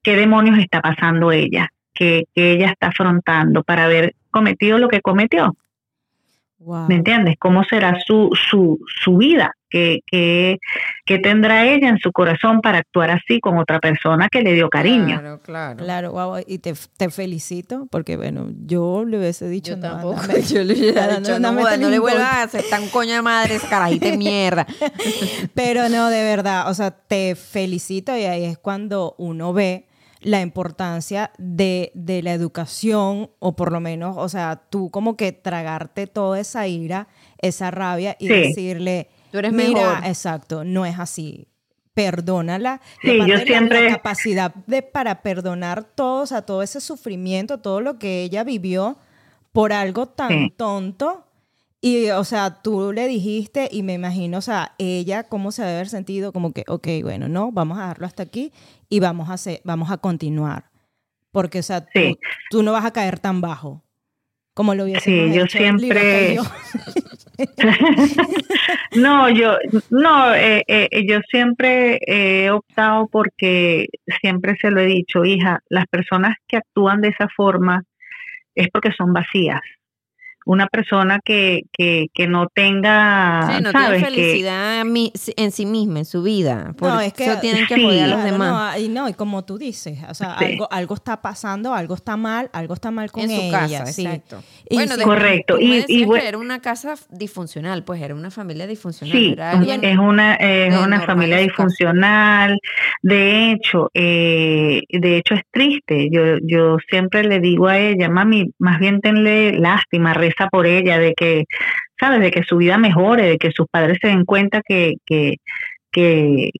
[SPEAKER 3] qué demonios está pasando ella, que, que ella está afrontando para haber cometido lo que cometió.
[SPEAKER 2] Wow.
[SPEAKER 3] ¿Me entiendes? ¿Cómo será su, su, su vida? ¿Qué, qué, qué tendrá ella en su corazón para actuar así con otra persona que le dio cariño?
[SPEAKER 1] Claro, claro.
[SPEAKER 2] Claro, wow, y te, te felicito porque, bueno, yo le hubiese dicho
[SPEAKER 1] Yo
[SPEAKER 2] no,
[SPEAKER 1] tampoco. Yo le hubiera dicho, no, no le
[SPEAKER 2] un gol".
[SPEAKER 1] vuelvas a hacer tan coño de madre, ese carajito de mierda.
[SPEAKER 2] Pero no, de verdad, o sea, te felicito y ahí es cuando uno ve la importancia de, de la educación o por lo menos, o sea, tú como que tragarte toda esa ira, esa rabia y
[SPEAKER 3] Sí.
[SPEAKER 2] decirle,
[SPEAKER 1] Tú eres
[SPEAKER 2] mira,
[SPEAKER 1] mejor.
[SPEAKER 2] exacto, no es así. Perdónala. Y
[SPEAKER 3] Sí, yo
[SPEAKER 2] la-
[SPEAKER 3] siempre-
[SPEAKER 2] La, capacidad de para perdonar todo, o sea, todo ese sufrimiento, todo lo que ella vivió por algo tan
[SPEAKER 3] Sí.
[SPEAKER 2] tonto Y, o sea, tú le dijiste y me imagino, o sea, ella cómo se debe haber sentido como que, ok, bueno, no, vamos a dejarlo hasta aquí y vamos a, hacer, vamos a continuar. Porque, o sea, tú, no vas a caer tan bajo como lo hubiese
[SPEAKER 3] Sí, yo siempre... no, yo, no, eh, eh, yo siempre he optado porque siempre se lo he dicho, hija, las personas que actúan de esa forma es porque son vacías una persona que, que, que no tenga
[SPEAKER 1] sí, no tiene felicidad en sí misma, en su vida. Por no, es que eso tienen que apoyar a los demás.
[SPEAKER 2] y no, y como tú dices, o sea, algo, algo está pasando, algo está mal, algo está mal con en su Casa,
[SPEAKER 1] exacto.
[SPEAKER 3] bueno, correcto.
[SPEAKER 1] y, y era una casa disfuncional, pues era una familia disfuncional.
[SPEAKER 3] Sí, es una, es una familia disfuncional. De hecho, eh, de hecho es triste. Yo, yo siempre le digo a ella, mami, más bien tenle lástima, por ella, de que, ¿sabes? De que su vida mejore, de que sus padres se den cuenta que, que, que,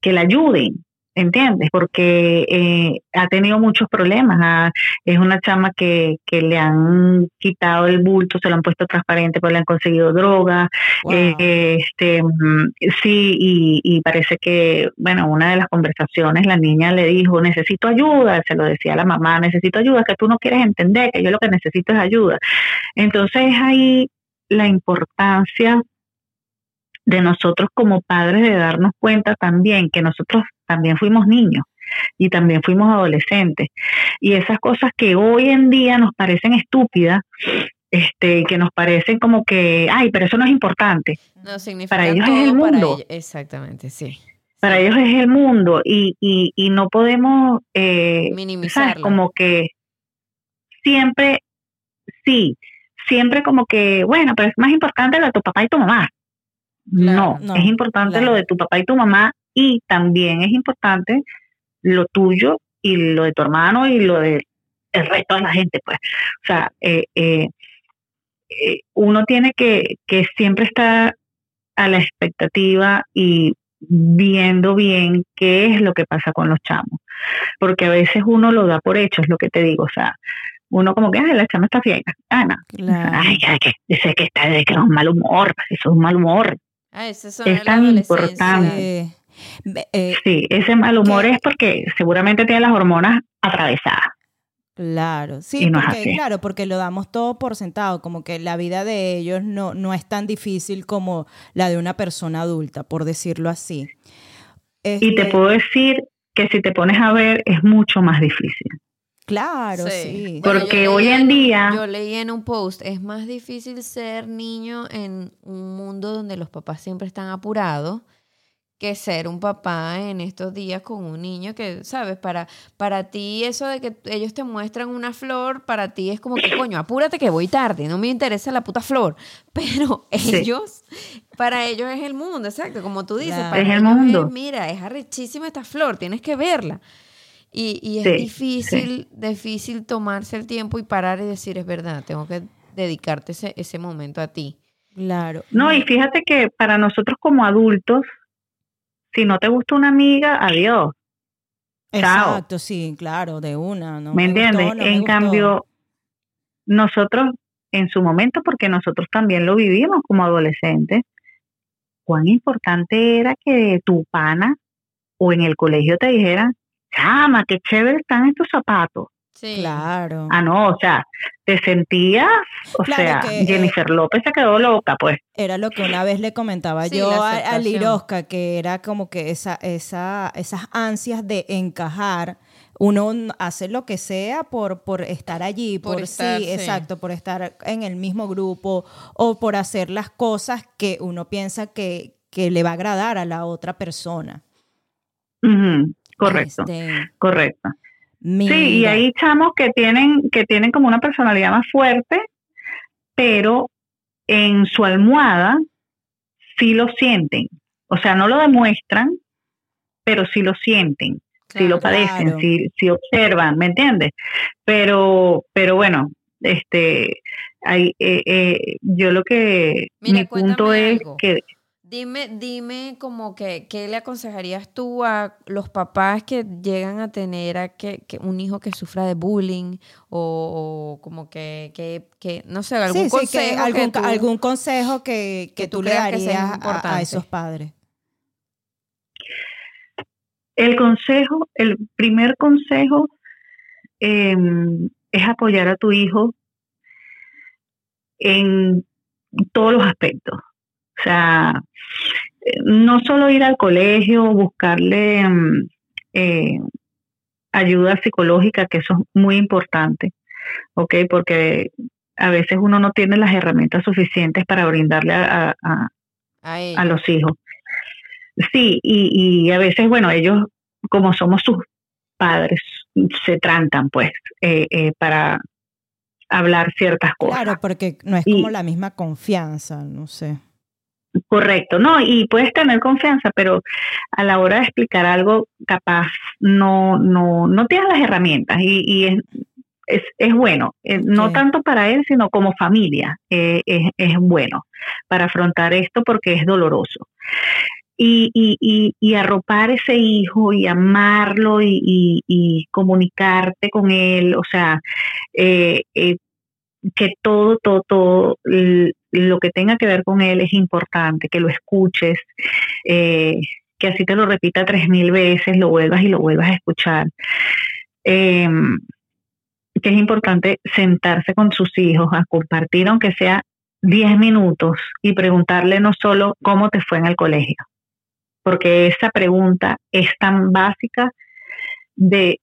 [SPEAKER 3] que la ayuden, ¿entiendes? Porque eh, ha tenido muchos problemas. Ah, es una chama que, que le han quitado el bulto, se lo han puesto transparente, porque le han conseguido droga. Eh, este, sí, y, y, parece que, bueno, una de las conversaciones, la niña le dijo, necesito ayuda, se lo decía a la mamá, necesito ayuda, que tú no quieres entender, que yo lo que necesito es ayuda. Entonces ahí la importancia de nosotros como padres de darnos cuenta también que nosotros también fuimos niños y también fuimos adolescentes. Y esas cosas que hoy en día nos parecen estúpidas, este, que nos parecen como que, ay, pero eso no es importante.
[SPEAKER 1] No, significa para ellos es el mundo. Exactamente, sí.
[SPEAKER 3] Para ellos es el mundo y, y, y no podemos eh, minimizar. Como que siempre, sí, siempre como que, bueno, pero es más importante lo de tu papá y tu mamá. no, es importante lo de tu papá y tu mamá y también es importante lo tuyo y lo de tu hermano y lo del el resto de la gente, pues. O sea, eh, eh, eh, uno tiene que, que siempre estar a la expectativa y viendo bien qué es lo que pasa con los chamos. Porque a veces uno lo da por hecho, es lo que te digo. O sea, uno como que, ay, la chama está fiera. Ah, no. Ay, que, dice que está de que es un mal humor, eso es un mal humor.
[SPEAKER 1] Ah, es
[SPEAKER 3] tan importante. Eh, sí, ese mal humor es porque seguramente tiene las hormonas atravesadas.
[SPEAKER 2] Claro, sí, porque, claro, porque lo damos todo por sentado, como que la vida de ellos no, no es tan difícil como la de una persona adulta, por decirlo así.
[SPEAKER 3] Y te este puedo decir que si te pones a ver es mucho más difícil.
[SPEAKER 2] Claro, sí.
[SPEAKER 3] Porque hoy en día...
[SPEAKER 1] Yo leí en un post, es más difícil ser niño en un mundo donde los papás siempre están apurados que ser un papá en estos días con un niño que, ¿sabes? Para, para ti eso de que ellos te muestran una flor, para ti es como que, coño, apúrate que voy tarde, no me interesa la puta flor. Pero ellos, para ellos es el mundo, exacto, como tú dices. Para
[SPEAKER 3] es el mundo.
[SPEAKER 1] mira, es arrechísima esta flor, tienes que verla. Y, y es difícil, difícil tomarse el tiempo y parar y decir, es verdad, tengo que dedicarte ese, ese momento a ti.
[SPEAKER 2] Claro.
[SPEAKER 3] No, y fíjate que para nosotros como adultos, si no te gusta una amiga, adiós.
[SPEAKER 2] Exacto, sí, claro, de una. No
[SPEAKER 3] ¿Me, entiendes? en cambio, nosotros, en su momento, porque nosotros también lo vivimos como adolescentes, cuán importante era que tu pana o en el colegio te dijera, chama, qué chévere están estos zapatos.
[SPEAKER 2] Sí. Claro.
[SPEAKER 3] Ah, no, o sea, te sentías, o sea, eh, Jennifer López se quedó loca, pues.
[SPEAKER 2] Era lo que una vez le comentaba yo a, Lirosca, que era como que esa, esa, esas ansias de encajar. Uno hace lo que sea por, por estar allí, por, sí, exacto, por estar en el mismo grupo o por hacer las cosas que uno piensa que, que le va a agradar a la otra persona.
[SPEAKER 3] Correcto, este, correcto. Sí, y hay chamos que tienen, que tienen como una personalidad más fuerte, pero en su almohada sí lo sienten. O sea, no lo demuestran, pero sí lo sienten, sí lo padecen, sí, observan, ¿me entiendes? Pero, pero bueno, este, hay, eh, eh, yo lo que, mi punto es que
[SPEAKER 1] Dime, dime como que, ¿qué le aconsejarías tú a los papás que llegan a tener a que, que un hijo que sufra de bullying o, o como que, que, que, no sé, algún
[SPEAKER 2] Sí, sí,
[SPEAKER 1] consejo
[SPEAKER 2] que
[SPEAKER 1] que
[SPEAKER 2] algún,
[SPEAKER 1] tú-
[SPEAKER 2] algún consejo que, que,
[SPEAKER 1] que tú
[SPEAKER 2] tú le darías a- esos padres.
[SPEAKER 3] El consejo, el primer consejo eh, es apoyar a tu hijo en todos los aspectos. O sea, eh, no solo ir al colegio, buscarle mm, eh, ayuda psicológica, que eso es muy importante, ¿ok? Porque a veces uno no tiene las herramientas suficientes para brindarle a- a- a, los hijos. Sí, y, y a veces, bueno, ellos, como somos sus padres, se trancan, pues, eh, eh, para hablar ciertas cosas.
[SPEAKER 2] Claro, porque no es
[SPEAKER 3] Y-
[SPEAKER 2] como la misma confianza, no sé.
[SPEAKER 3] Correcto, no, y puedes tener confianza, pero a la hora de explicar algo, capaz no, no, no tienes las herramientas y, y es, es, es bueno, eh, no
[SPEAKER 2] Sí.
[SPEAKER 3] tanto para él, sino como familia, eh, es, es bueno para afrontar esto porque es doloroso. Y, y, y, y arropar ese hijo y amarlo y, comunicarte con él, o sea, eh, eh, que todo, todo, todo lo que tenga que ver con él es importante, que lo escuches, eh, que así te lo repita tres mil veces, lo vuelvas y lo vuelvas a escuchar. Eh, que es importante sentarse con sus hijos a compartir, aunque sea 10 minutos, y preguntarle no solo cómo te fue en el colegio, porque esa pregunta es tan básica de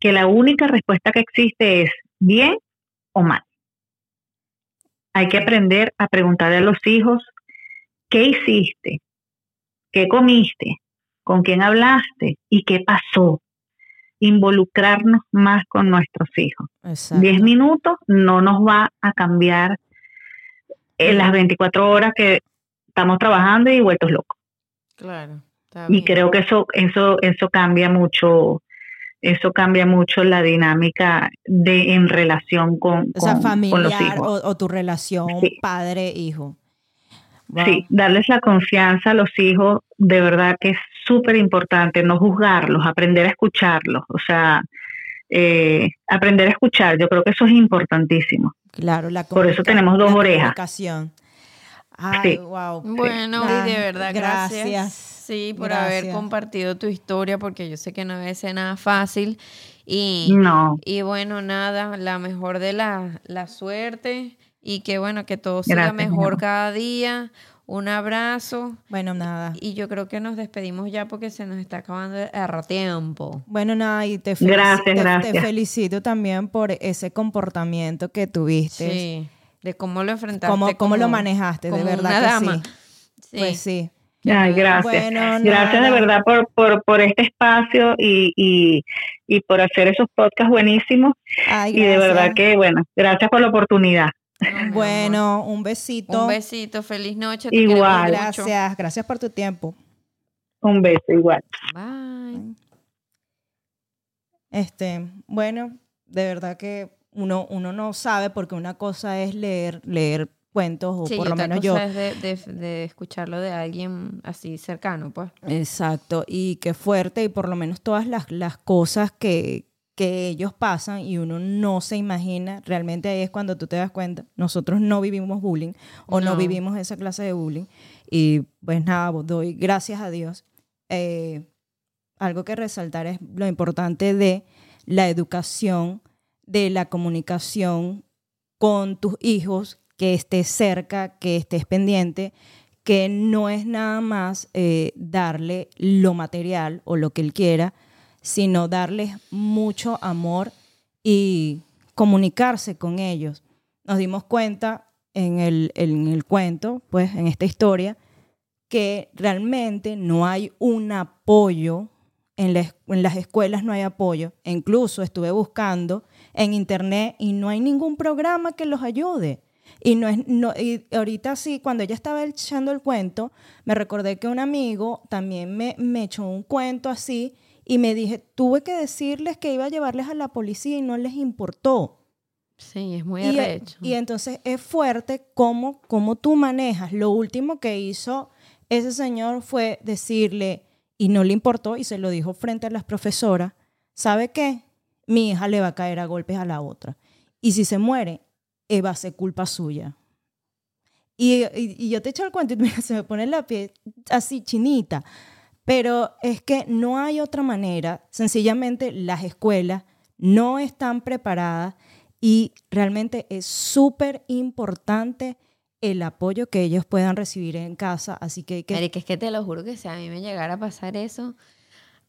[SPEAKER 3] que la única respuesta que existe es bien o mal. Hay que aprender a preguntarle a los hijos, ¿qué hiciste? ¿Qué comiste? ¿Con quién hablaste? ¿Y qué pasó? Involucrarnos más con nuestros hijos.
[SPEAKER 2] Exacto.
[SPEAKER 3] 10 minutos no nos va a cambiar en las 24 horas que estamos trabajando y vueltos locos.
[SPEAKER 1] Claro.
[SPEAKER 3] Y creo que eso, eso, eso cambia mucho, eso cambia mucho la dinámica de en relación con,
[SPEAKER 2] O sea,
[SPEAKER 3] con- con los
[SPEAKER 2] familiar
[SPEAKER 3] hijos.
[SPEAKER 2] o, o tu relación
[SPEAKER 3] Sí.
[SPEAKER 2] padre-hijo. Wow.
[SPEAKER 3] Sí, darles la confianza a los hijos, de verdad que es súper importante, no juzgarlos, aprender a escucharlos, o sea, eh, aprender a escuchar, yo creo que eso es importantísimo.
[SPEAKER 2] Claro, la
[SPEAKER 3] Por eso tenemos dos
[SPEAKER 2] la
[SPEAKER 3] orejas.
[SPEAKER 2] Ay,
[SPEAKER 3] Sí.
[SPEAKER 2] wow.
[SPEAKER 1] Bueno, y de verdad, gracias. Sí, por haber compartido tu historia, porque yo sé que no debe ser nada fácil. Y,
[SPEAKER 3] No,
[SPEAKER 1] y bueno, nada, la mejor de la, la suerte y que bueno, que todo siga
[SPEAKER 3] Gracias, mi
[SPEAKER 1] mejor cada día. Un abrazo.
[SPEAKER 2] Bueno, nada.
[SPEAKER 1] Y yo creo que nos despedimos ya porque se nos está acabando el tiempo.
[SPEAKER 2] Bueno, nada, y te,
[SPEAKER 3] Gracias,
[SPEAKER 2] te- te
[SPEAKER 3] gracias.
[SPEAKER 2] felicito también por ese comportamiento que tuviste.
[SPEAKER 1] Sí. De cómo lo enfrentaste.
[SPEAKER 2] Cómo, cómo
[SPEAKER 1] como-
[SPEAKER 2] lo manejaste, de verdad
[SPEAKER 1] una
[SPEAKER 2] que
[SPEAKER 1] dama.
[SPEAKER 2] sí.
[SPEAKER 1] Sí.
[SPEAKER 2] Pues sí.
[SPEAKER 3] Ay, gracias.
[SPEAKER 2] Bueno,
[SPEAKER 3] gracias de verdad por, por, por este espacio y, y, y por hacer esos podcasts buenísimos.
[SPEAKER 2] Ay,
[SPEAKER 3] Y de verdad que, bueno, gracias por la oportunidad.
[SPEAKER 1] No.
[SPEAKER 2] Bueno, un besito.
[SPEAKER 1] Un besito, feliz noche. te
[SPEAKER 3] Igual.
[SPEAKER 1] mucho.
[SPEAKER 2] Gracias, gracias por tu tiempo.
[SPEAKER 3] Un beso igual.
[SPEAKER 1] Bye.
[SPEAKER 2] Este, bueno, de verdad que uno, uno no sabe porque una cosa es leer, leer cuentos, o
[SPEAKER 1] Sí,
[SPEAKER 2] por lo menos yo.
[SPEAKER 1] es de, de- de escucharlo de alguien así cercano, pues.
[SPEAKER 2] Exacto, y qué fuerte, y por lo menos todas las, las cosas que, que ellos pasan y uno no se imagina, realmente ahí es cuando tú te das cuenta, nosotros no vivimos bullying o no,
[SPEAKER 1] No.
[SPEAKER 2] vivimos esa clase de bullying, y pues nada, doy gracias a Dios. Eh, algo que resaltar es lo importante de la educación, de la comunicación con tus hijos, que estés cerca, que estés pendiente, que no es nada más eh, darle lo material o lo que él quiera, sino darles mucho amor y comunicarse con ellos. Nos dimos cuenta en el, el cuento, pues en esta historia, que realmente no hay un apoyo, en, la en las escuelas no hay apoyo. E incluso estuve buscando en internet y no hay ningún programa que los ayude. Y, no es, no, y ahorita sí, cuando ella estaba echando el cuento, me recordé que un amigo también me, me echó un cuento así y me dije, tuve que decirles que iba a llevarles a la policía y no les importó.
[SPEAKER 1] Sí, es muy
[SPEAKER 2] Y,
[SPEAKER 1] arrecho.
[SPEAKER 2] y entonces es fuerte cómo, cómo tú manejas. Lo último que hizo ese señor fue decirle, y no le importó, y se lo dijo frente a las profesoras, ¿sabe qué? Mi hija le va a caer a golpes a la otra. Y si se muere, eh, va a ser culpa suya. Y, y- y yo te echo el cuento y mira, se me pone la piel así chinita. Pero es que no hay otra manera. Sencillamente las escuelas no están preparadas y realmente es súper importante el apoyo que ellos puedan recibir en casa. Así que que...
[SPEAKER 1] Marica, es que te lo juro que si a mí me llegara a pasar eso,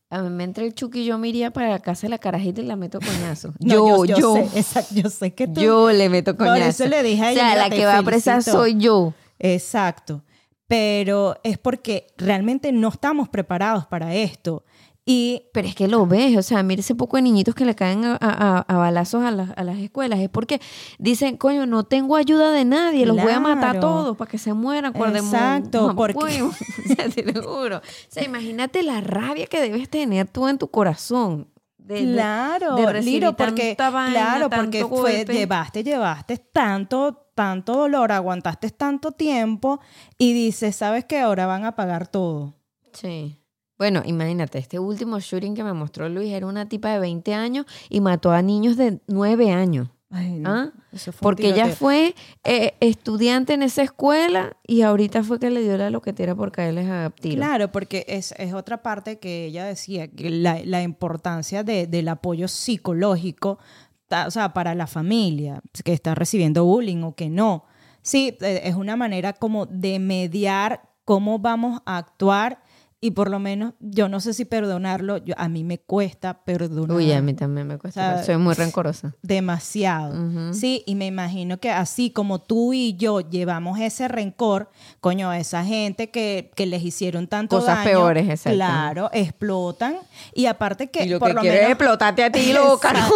[SPEAKER 1] a mí me entra el chuki y yo me iría para la casa de la carajita y la meto coñazo.
[SPEAKER 2] No,
[SPEAKER 1] yo, yo,
[SPEAKER 2] sé, exacto, yo sé que tú...
[SPEAKER 1] yo le meto
[SPEAKER 2] Por
[SPEAKER 1] coñazo.
[SPEAKER 2] eso le dije a
[SPEAKER 1] o
[SPEAKER 2] ella,
[SPEAKER 1] sea,
[SPEAKER 2] mira,
[SPEAKER 1] la que va a presa
[SPEAKER 2] felicito.
[SPEAKER 1] soy yo.
[SPEAKER 2] Exacto. Pero es porque realmente no estamos preparados para esto. Y
[SPEAKER 1] Pero es que lo ves, o sea, mire ese poco de niñitos que le caen a, a- a balazos a, las- a las escuelas. Es porque dicen, coño, no tengo ayuda de nadie, los voy a matar a todos para que se mueran.
[SPEAKER 2] Exacto, porque-
[SPEAKER 1] huevo. O sea, te lo juro. O sea, imagínate la rabia que debes tener tú en tu corazón. de- de-
[SPEAKER 2] claro,
[SPEAKER 1] de
[SPEAKER 2] Liro, porque
[SPEAKER 1] vaina,
[SPEAKER 2] claro, porque fue llevaste, llevaste tanto, tanto dolor, aguantaste tanto tiempo y dices, ¿sabes qué? Ahora van a pagar todo.
[SPEAKER 1] Sí. Bueno, imagínate, este último shooting que me mostró Luis era una tipa de 20 años y mató a niños de 9 años.
[SPEAKER 2] Ay, no,
[SPEAKER 1] ¿Ah?
[SPEAKER 2] eso fue un
[SPEAKER 1] Porque ella fue eh, estudiante en esa escuela y ahorita fue que le dio la loquetera por caerles a tiro.
[SPEAKER 2] Claro, porque es, es otra parte que ella decía, que la, la importancia de- del apoyo psicológico, ta- o sea, para la familia que está recibiendo bullying o que no. Sí, eh, es una manera como de mediar cómo vamos a actuar y por lo menos, yo no sé si perdonarlo, yo- a mí me cuesta perdonar.
[SPEAKER 1] Uy, a mí también me cuesta.
[SPEAKER 2] O sea,
[SPEAKER 1] soy muy rencorosa.
[SPEAKER 2] demasiado. Sí, y me imagino que así como tú y yo llevamos ese rencor, coño, a esa gente que, que les hicieron tanto
[SPEAKER 1] Cosas
[SPEAKER 2] daño,
[SPEAKER 1] peores, exacto.
[SPEAKER 2] Claro, explotan. Y aparte que
[SPEAKER 1] y lo
[SPEAKER 2] por
[SPEAKER 1] que
[SPEAKER 2] lo
[SPEAKER 1] quiere es
[SPEAKER 2] menos...
[SPEAKER 1] explotarte a ti, loca.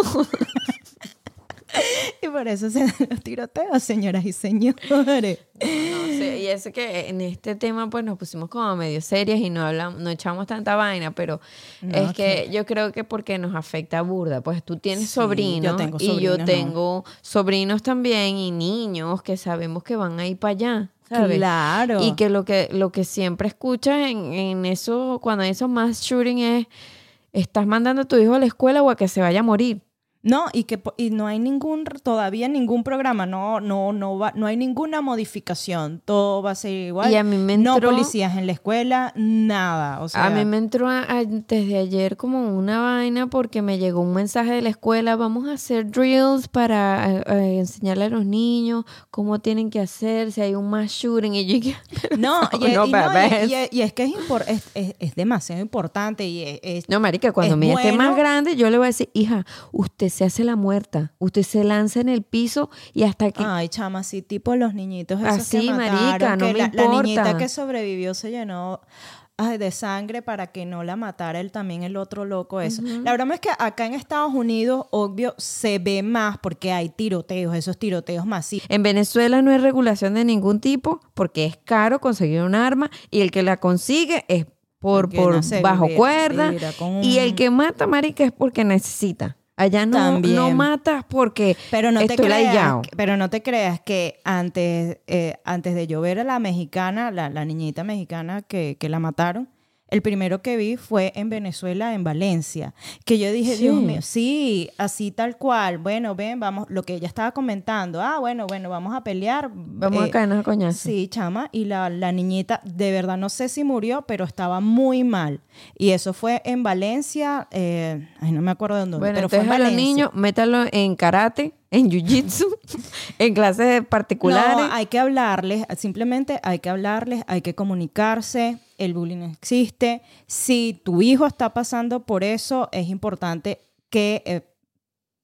[SPEAKER 2] Y por eso se dan los tiroteos, señoras y señores.
[SPEAKER 1] Y eso que en este tema pues nos pusimos como medio serias y no hablamos, no echamos tanta vaina, pero
[SPEAKER 2] No,
[SPEAKER 1] es que yo creo que porque nos afecta burda, pues tú tienes
[SPEAKER 2] Sí,
[SPEAKER 1] sobrinos
[SPEAKER 2] yo tengo
[SPEAKER 1] y yo tengo sobrinos también y niños que sabemos que van a ir para allá, ¿sabes?
[SPEAKER 2] Claro.
[SPEAKER 1] Y que lo que lo que siempre escuchas en, en eso cuando hay esos mass shooting es estás mandando a tu hijo a la escuela o a que se vaya a morir.
[SPEAKER 2] No, y que y no hay ningún, todavía ningún programa, no, no, no va, no hay ninguna modificación. Todo va a ser igual.
[SPEAKER 1] Y a mí me
[SPEAKER 2] No
[SPEAKER 1] entró-
[SPEAKER 2] policías en la escuela, nada. O sea,
[SPEAKER 1] a mí me entró antes de ayer como una vaina porque me llegó un mensaje de la escuela, vamos a hacer drills para eh, eh, enseñarle a los niños cómo tienen que hacer, si hay un mass shooting. Y yo
[SPEAKER 2] No, y,
[SPEAKER 1] No,
[SPEAKER 2] no, es que es, impor- es, es- es demasiado importante y es,
[SPEAKER 1] no, marica, cuando mi esté
[SPEAKER 2] bueno.
[SPEAKER 1] más grande, yo le voy a decir, hija, usted se hace la muerta, usted se lanza en el piso y hasta que...
[SPEAKER 2] Ay, chama, así tipo los niñitos esos
[SPEAKER 1] Así,
[SPEAKER 2] que mataron,
[SPEAKER 1] marica, no
[SPEAKER 2] que
[SPEAKER 1] me
[SPEAKER 2] la, la
[SPEAKER 1] importa.
[SPEAKER 2] niñita que sobrevivió se llenó ay, de sangre para que no la matara él también el otro loco eso. La verdad es que acá en Estados Unidos, obvio, se ve más porque hay tiroteos, esos tiroteos masivos.
[SPEAKER 1] En Venezuela no hay regulación de ningún tipo porque es caro conseguir un arma y el que la consigue es por,
[SPEAKER 2] Porque
[SPEAKER 1] por
[SPEAKER 2] no
[SPEAKER 1] bajo cuerda y el que mata, marica, es porque necesita. Allá no,
[SPEAKER 2] También.
[SPEAKER 1] no matas porque
[SPEAKER 2] Pero no, te
[SPEAKER 1] estoy
[SPEAKER 2] creas,
[SPEAKER 1] layao.
[SPEAKER 2] pero no te creas que antes, eh, antes de yo ver a la mexicana, la, la niñita mexicana que, que la mataron, el primero que vi fue en Venezuela, en Valencia. Que yo dije,
[SPEAKER 1] Sí.
[SPEAKER 2] Dios mío, sí, así tal cual. Bueno, ven, vamos, lo que ella estaba comentando. Ah, bueno, bueno, vamos a pelear.
[SPEAKER 1] Vamos
[SPEAKER 2] Eh,
[SPEAKER 1] a caernos a coñazo.
[SPEAKER 2] Sí, chama. Y la, la niñita, de verdad, no sé si murió, pero estaba muy mal. Y eso fue en Valencia, eh, ay, no me acuerdo de dónde,
[SPEAKER 1] Bueno,
[SPEAKER 2] pero fue en
[SPEAKER 1] entonces a los
[SPEAKER 2] Valencia.
[SPEAKER 1] niños, métalo en karate, en jiu-jitsu, en clases particulares.
[SPEAKER 2] No, hay que hablarles, simplemente hay que hablarles, hay que comunicarse, el bullying existe. Si tu hijo está pasando por eso, es importante que eh,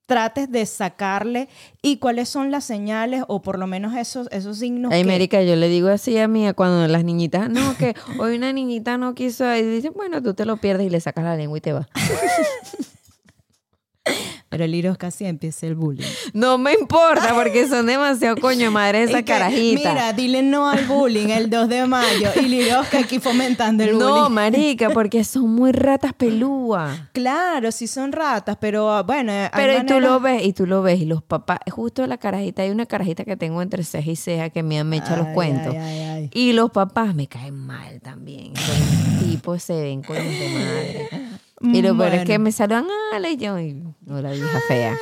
[SPEAKER 2] trates de sacarle y cuáles son las señales o por lo menos esos, esos signos
[SPEAKER 1] Ay,
[SPEAKER 2] que...
[SPEAKER 1] América, yo le digo así a mí cuando las niñitas, no, que hoy una niñita no quiso, y dicen, bueno, tú te lo pierdes y le sacas la lengua y te vas.
[SPEAKER 2] Pero el Iros casi empieza el bullying.
[SPEAKER 1] No me importa porque son demasiado coño madre esa
[SPEAKER 2] Y que,
[SPEAKER 1] carajita.
[SPEAKER 2] Mira, dile no al bullying el 2 de mayo. Y Liroska aquí fomentando el
[SPEAKER 1] no,
[SPEAKER 2] bullying.
[SPEAKER 1] marica, porque son muy ratas pelúas.
[SPEAKER 2] Claro, sí son ratas, pero ah, bueno. hay
[SPEAKER 1] Pero y tú
[SPEAKER 2] maneras-
[SPEAKER 1] lo ves, y tú lo ves, y los papás, justo la carajita, hay una carajita que tengo entre ceja y ceja que me, me echa los cuentos.
[SPEAKER 2] ay, ay, ay.
[SPEAKER 1] Y los papás me caen mal también. Los tipos se ven con de madre. Y lo peor es que
[SPEAKER 2] Bueno.
[SPEAKER 1] me saludan, ah, y yo, y, hola vieja fea.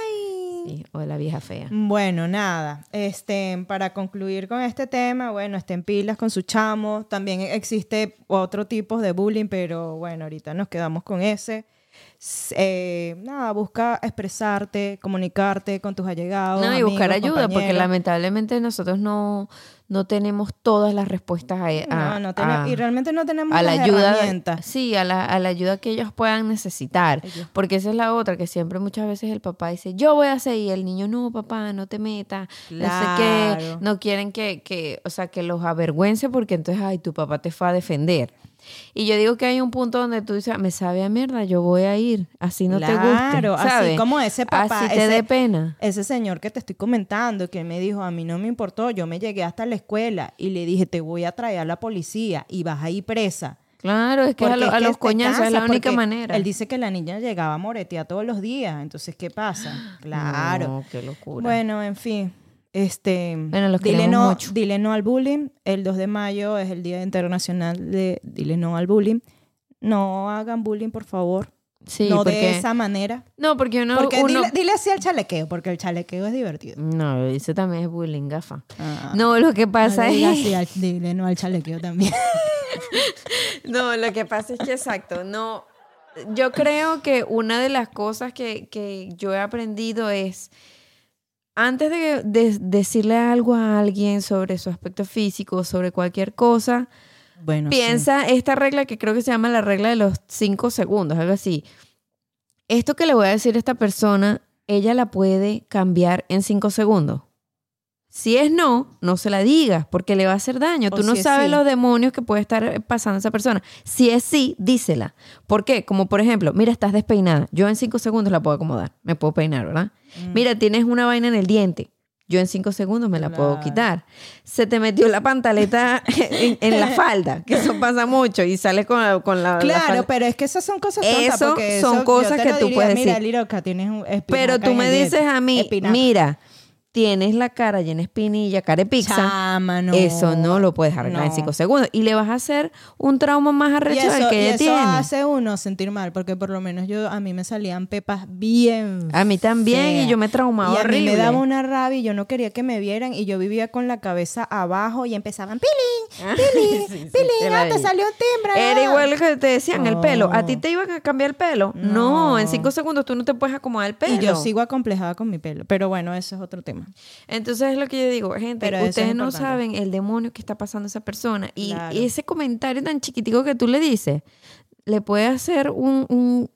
[SPEAKER 1] Sí, hola vieja fea.
[SPEAKER 2] Bueno, nada. Este, para concluir con este tema, bueno, estén pilas con su chamo. También existe otro tipo de bullying, pero bueno, ahorita nos quedamos con ese. Eh, nada, busca expresarte, comunicarte con tus allegados.
[SPEAKER 1] No, y buscar ayuda, porque lamentablemente nosotros no, no tenemos todas las respuestas a, a-
[SPEAKER 2] No, no
[SPEAKER 1] a-
[SPEAKER 2] y realmente no tenemos
[SPEAKER 1] a la
[SPEAKER 2] las
[SPEAKER 1] ayuda sí a la, a la ayuda que ellos puedan necesitar.
[SPEAKER 2] Ellos-
[SPEAKER 1] porque esa es la otra que siempre muchas veces el papá dice yo voy a hacer y el niño no papá no te metas no sé qué
[SPEAKER 2] Claro.
[SPEAKER 1] no quieren que, que o sea que los avergüence porque entonces ay tu papá te fue a defender y yo digo que hay un punto donde tú dices me sabe a mierda yo voy a ir así no te
[SPEAKER 2] Claro,
[SPEAKER 1] guste
[SPEAKER 2] así como ese papá,
[SPEAKER 1] así te
[SPEAKER 2] ese-
[SPEAKER 1] dé pena
[SPEAKER 2] Ese señor que te estoy comentando, que me dijo, a mí no me importó, yo me llegué hasta la escuela y le dije, te voy a traer a la policía y vas a ir presa.
[SPEAKER 1] claro es que a,
[SPEAKER 2] es que
[SPEAKER 1] los coñazos es la única manera
[SPEAKER 2] Él dice que la niña llegaba a moretear todos los días, entonces, ¿qué pasa? Claro.
[SPEAKER 1] no, qué locura
[SPEAKER 2] Bueno, en fin. Este,
[SPEAKER 1] Bueno, los
[SPEAKER 2] dile, no,
[SPEAKER 1] mucho.
[SPEAKER 2] dile no al bullying. El 2 de mayo es el Día Internacional de Dile no al bullying. No hagan bullying, por favor.
[SPEAKER 1] sí
[SPEAKER 2] no
[SPEAKER 1] porque
[SPEAKER 2] de esa manera.
[SPEAKER 1] no porque uno,
[SPEAKER 2] porque
[SPEAKER 1] uno-
[SPEAKER 2] dile, dile así al chalequeo, porque el chalequeo es divertido.
[SPEAKER 1] No, eso también es bullying, gafa.
[SPEAKER 2] Ah.
[SPEAKER 1] No, lo que pasa
[SPEAKER 2] No
[SPEAKER 1] es...
[SPEAKER 2] así al- dile no al chalequeo también.
[SPEAKER 1] No, lo que pasa es que exacto, no... Yo creo que una de las cosas que, que yo he aprendido es, antes de, de decirle algo a alguien sobre su aspecto físico, sobre cualquier cosa,
[SPEAKER 2] Bueno, sí.
[SPEAKER 1] piensa esta regla que creo que se llama la regla de los cinco segundos, algo así. Esto que le voy a decir a esta persona, ella la puede cambiar en cinco segundos. Si es no, no se la digas porque le va a hacer daño.
[SPEAKER 2] O
[SPEAKER 1] Tú no
[SPEAKER 2] si
[SPEAKER 1] sabes
[SPEAKER 2] sí.
[SPEAKER 1] los demonios que puede estar pasando esa persona. Si es sí, dísela. ¿Por qué? Como por ejemplo, mira, estás despeinada. Yo en cinco segundos la puedo acomodar. Me puedo peinar, ¿verdad?
[SPEAKER 2] Mm.
[SPEAKER 1] Mira, tienes una vaina en el diente. Yo en cinco segundos me la puedo quitar. Se te metió la pantaleta en, en la falda, que eso pasa mucho y sale con la, con la, la
[SPEAKER 2] Claro,
[SPEAKER 1] falda.
[SPEAKER 2] pero es que esas son cosas tontas.
[SPEAKER 1] Eso son
[SPEAKER 2] eso yo
[SPEAKER 1] cosas
[SPEAKER 2] te
[SPEAKER 1] que
[SPEAKER 2] lo
[SPEAKER 1] tú
[SPEAKER 2] diría,
[SPEAKER 1] puedes
[SPEAKER 2] Mira,
[SPEAKER 1] decir.
[SPEAKER 2] Liroca, tienes un
[SPEAKER 1] Pero tú me dices a mí,
[SPEAKER 2] Espinaca.
[SPEAKER 1] mira, tienes la cara llena de espinilla, cara de pizza.
[SPEAKER 2] Chama, no.
[SPEAKER 1] Eso no lo puedes arreglar en cinco segundos. Y le vas a hacer un trauma más
[SPEAKER 2] Y
[SPEAKER 1] arrecho del que
[SPEAKER 2] y
[SPEAKER 1] ella
[SPEAKER 2] eso
[SPEAKER 1] tiene.
[SPEAKER 2] hace uno sentir mal, porque por lo menos yo a mí me salían pepas bien.
[SPEAKER 1] A mí también, y yo me traumaba
[SPEAKER 2] Y a mí
[SPEAKER 1] horrible.
[SPEAKER 2] me daba una rabia y yo no quería que me vieran y yo vivía con la cabeza abajo y empezaban, Pilín, Pilín,
[SPEAKER 1] Sí, sí,
[SPEAKER 2] Pilín, te salió un timbre.
[SPEAKER 1] Era igual lo que te decían, el pelo. ¿A ti
[SPEAKER 2] No.
[SPEAKER 1] te iban a cambiar el pelo? No.
[SPEAKER 2] No.
[SPEAKER 1] en cinco segundos tú no te puedes acomodar el pelo.
[SPEAKER 2] Y yo sigo acomplejada con mi pelo. Pero bueno, eso es otro tema.
[SPEAKER 1] Entonces es lo que yo digo, gente,
[SPEAKER 2] Pero
[SPEAKER 1] ustedes no
[SPEAKER 2] importante.
[SPEAKER 1] saben el demonio que está pasando a esa persona. Y
[SPEAKER 2] Claro.
[SPEAKER 1] ese comentario tan chiquitico que tú le dices, le puede hacer un, un,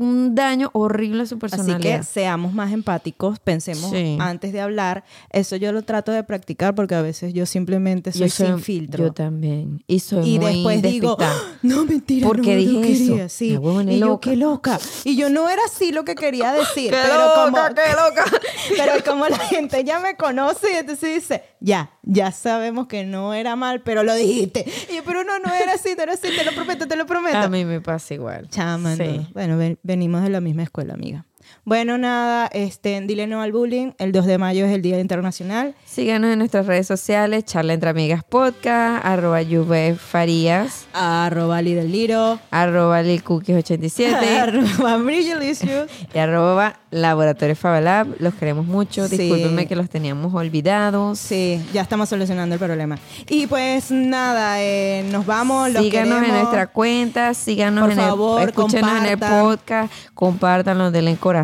[SPEAKER 1] un daño horrible a su
[SPEAKER 2] Así
[SPEAKER 1] personalidad.
[SPEAKER 2] que seamos más empáticos, pensemos
[SPEAKER 1] Sí.
[SPEAKER 2] antes de hablar. Eso yo lo trato de practicar porque a veces yo simplemente soy,
[SPEAKER 1] Yo soy-
[SPEAKER 2] sin filtro.
[SPEAKER 1] Yo también. Y soy
[SPEAKER 2] y
[SPEAKER 1] muy
[SPEAKER 2] después digo. "Ah, no, mentira,
[SPEAKER 1] ¿Por qué
[SPEAKER 2] no, no
[SPEAKER 1] dije eso?
[SPEAKER 2] quería", sí.
[SPEAKER 1] La huevona
[SPEAKER 2] Y yo,
[SPEAKER 1] loca.
[SPEAKER 2] qué loca. Y yo no era así lo que quería decir.
[SPEAKER 1] ¡Qué
[SPEAKER 2] pero
[SPEAKER 1] loca,
[SPEAKER 2] como,
[SPEAKER 1] qué loca!
[SPEAKER 2] pero como la gente ya me conoce y entonces dice, ya, ya sabemos que no era mal, pero lo dijiste. Y yo, pero no, no era así, no era así, te lo prometo, te lo prometo.
[SPEAKER 1] A mí me pasa igual.
[SPEAKER 2] Chama,
[SPEAKER 1] Sí.
[SPEAKER 2] no. Bueno, ven- venimos de la misma escuela, amiga. Bueno, nada, este, dile no al bullying. El 2 de mayo es el Día Internacional.
[SPEAKER 1] Síganos en nuestras redes sociales, Charla Entre Amigas Podcast, arroba Juve Farías,
[SPEAKER 2] Arroba Lidl Liro.
[SPEAKER 1] arroba Lilcookies87
[SPEAKER 2] Arroba Brillalicious.
[SPEAKER 1] y arroba Laboratorio Fabalab. Los queremos mucho.
[SPEAKER 2] Sí.
[SPEAKER 1] Discúlpenme que los teníamos olvidados.
[SPEAKER 2] Sí, ya estamos solucionando el problema. Y pues nada, eh, nos vamos. Los
[SPEAKER 1] síganos en nuestra cuenta, síganos
[SPEAKER 2] Por
[SPEAKER 1] en
[SPEAKER 2] favor,
[SPEAKER 1] el, escúchenos en el podcast, compártanlo, denle corazón,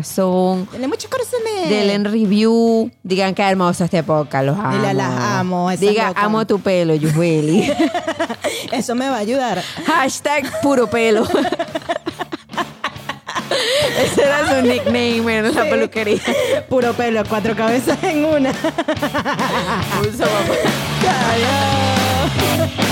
[SPEAKER 2] Denle muchos corazones.
[SPEAKER 1] denle en review, digan qué hermoso este podcast, los amo.
[SPEAKER 2] Dile, las amo,
[SPEAKER 1] Diga, amo tu pelo, Yujueli.
[SPEAKER 2] Eso me va a ayudar.
[SPEAKER 1] Hashtag puro pelo. Ese era su nickname en la peluquería.
[SPEAKER 2] Puro pelo, cuatro cabezas en una.
[SPEAKER 1] Un.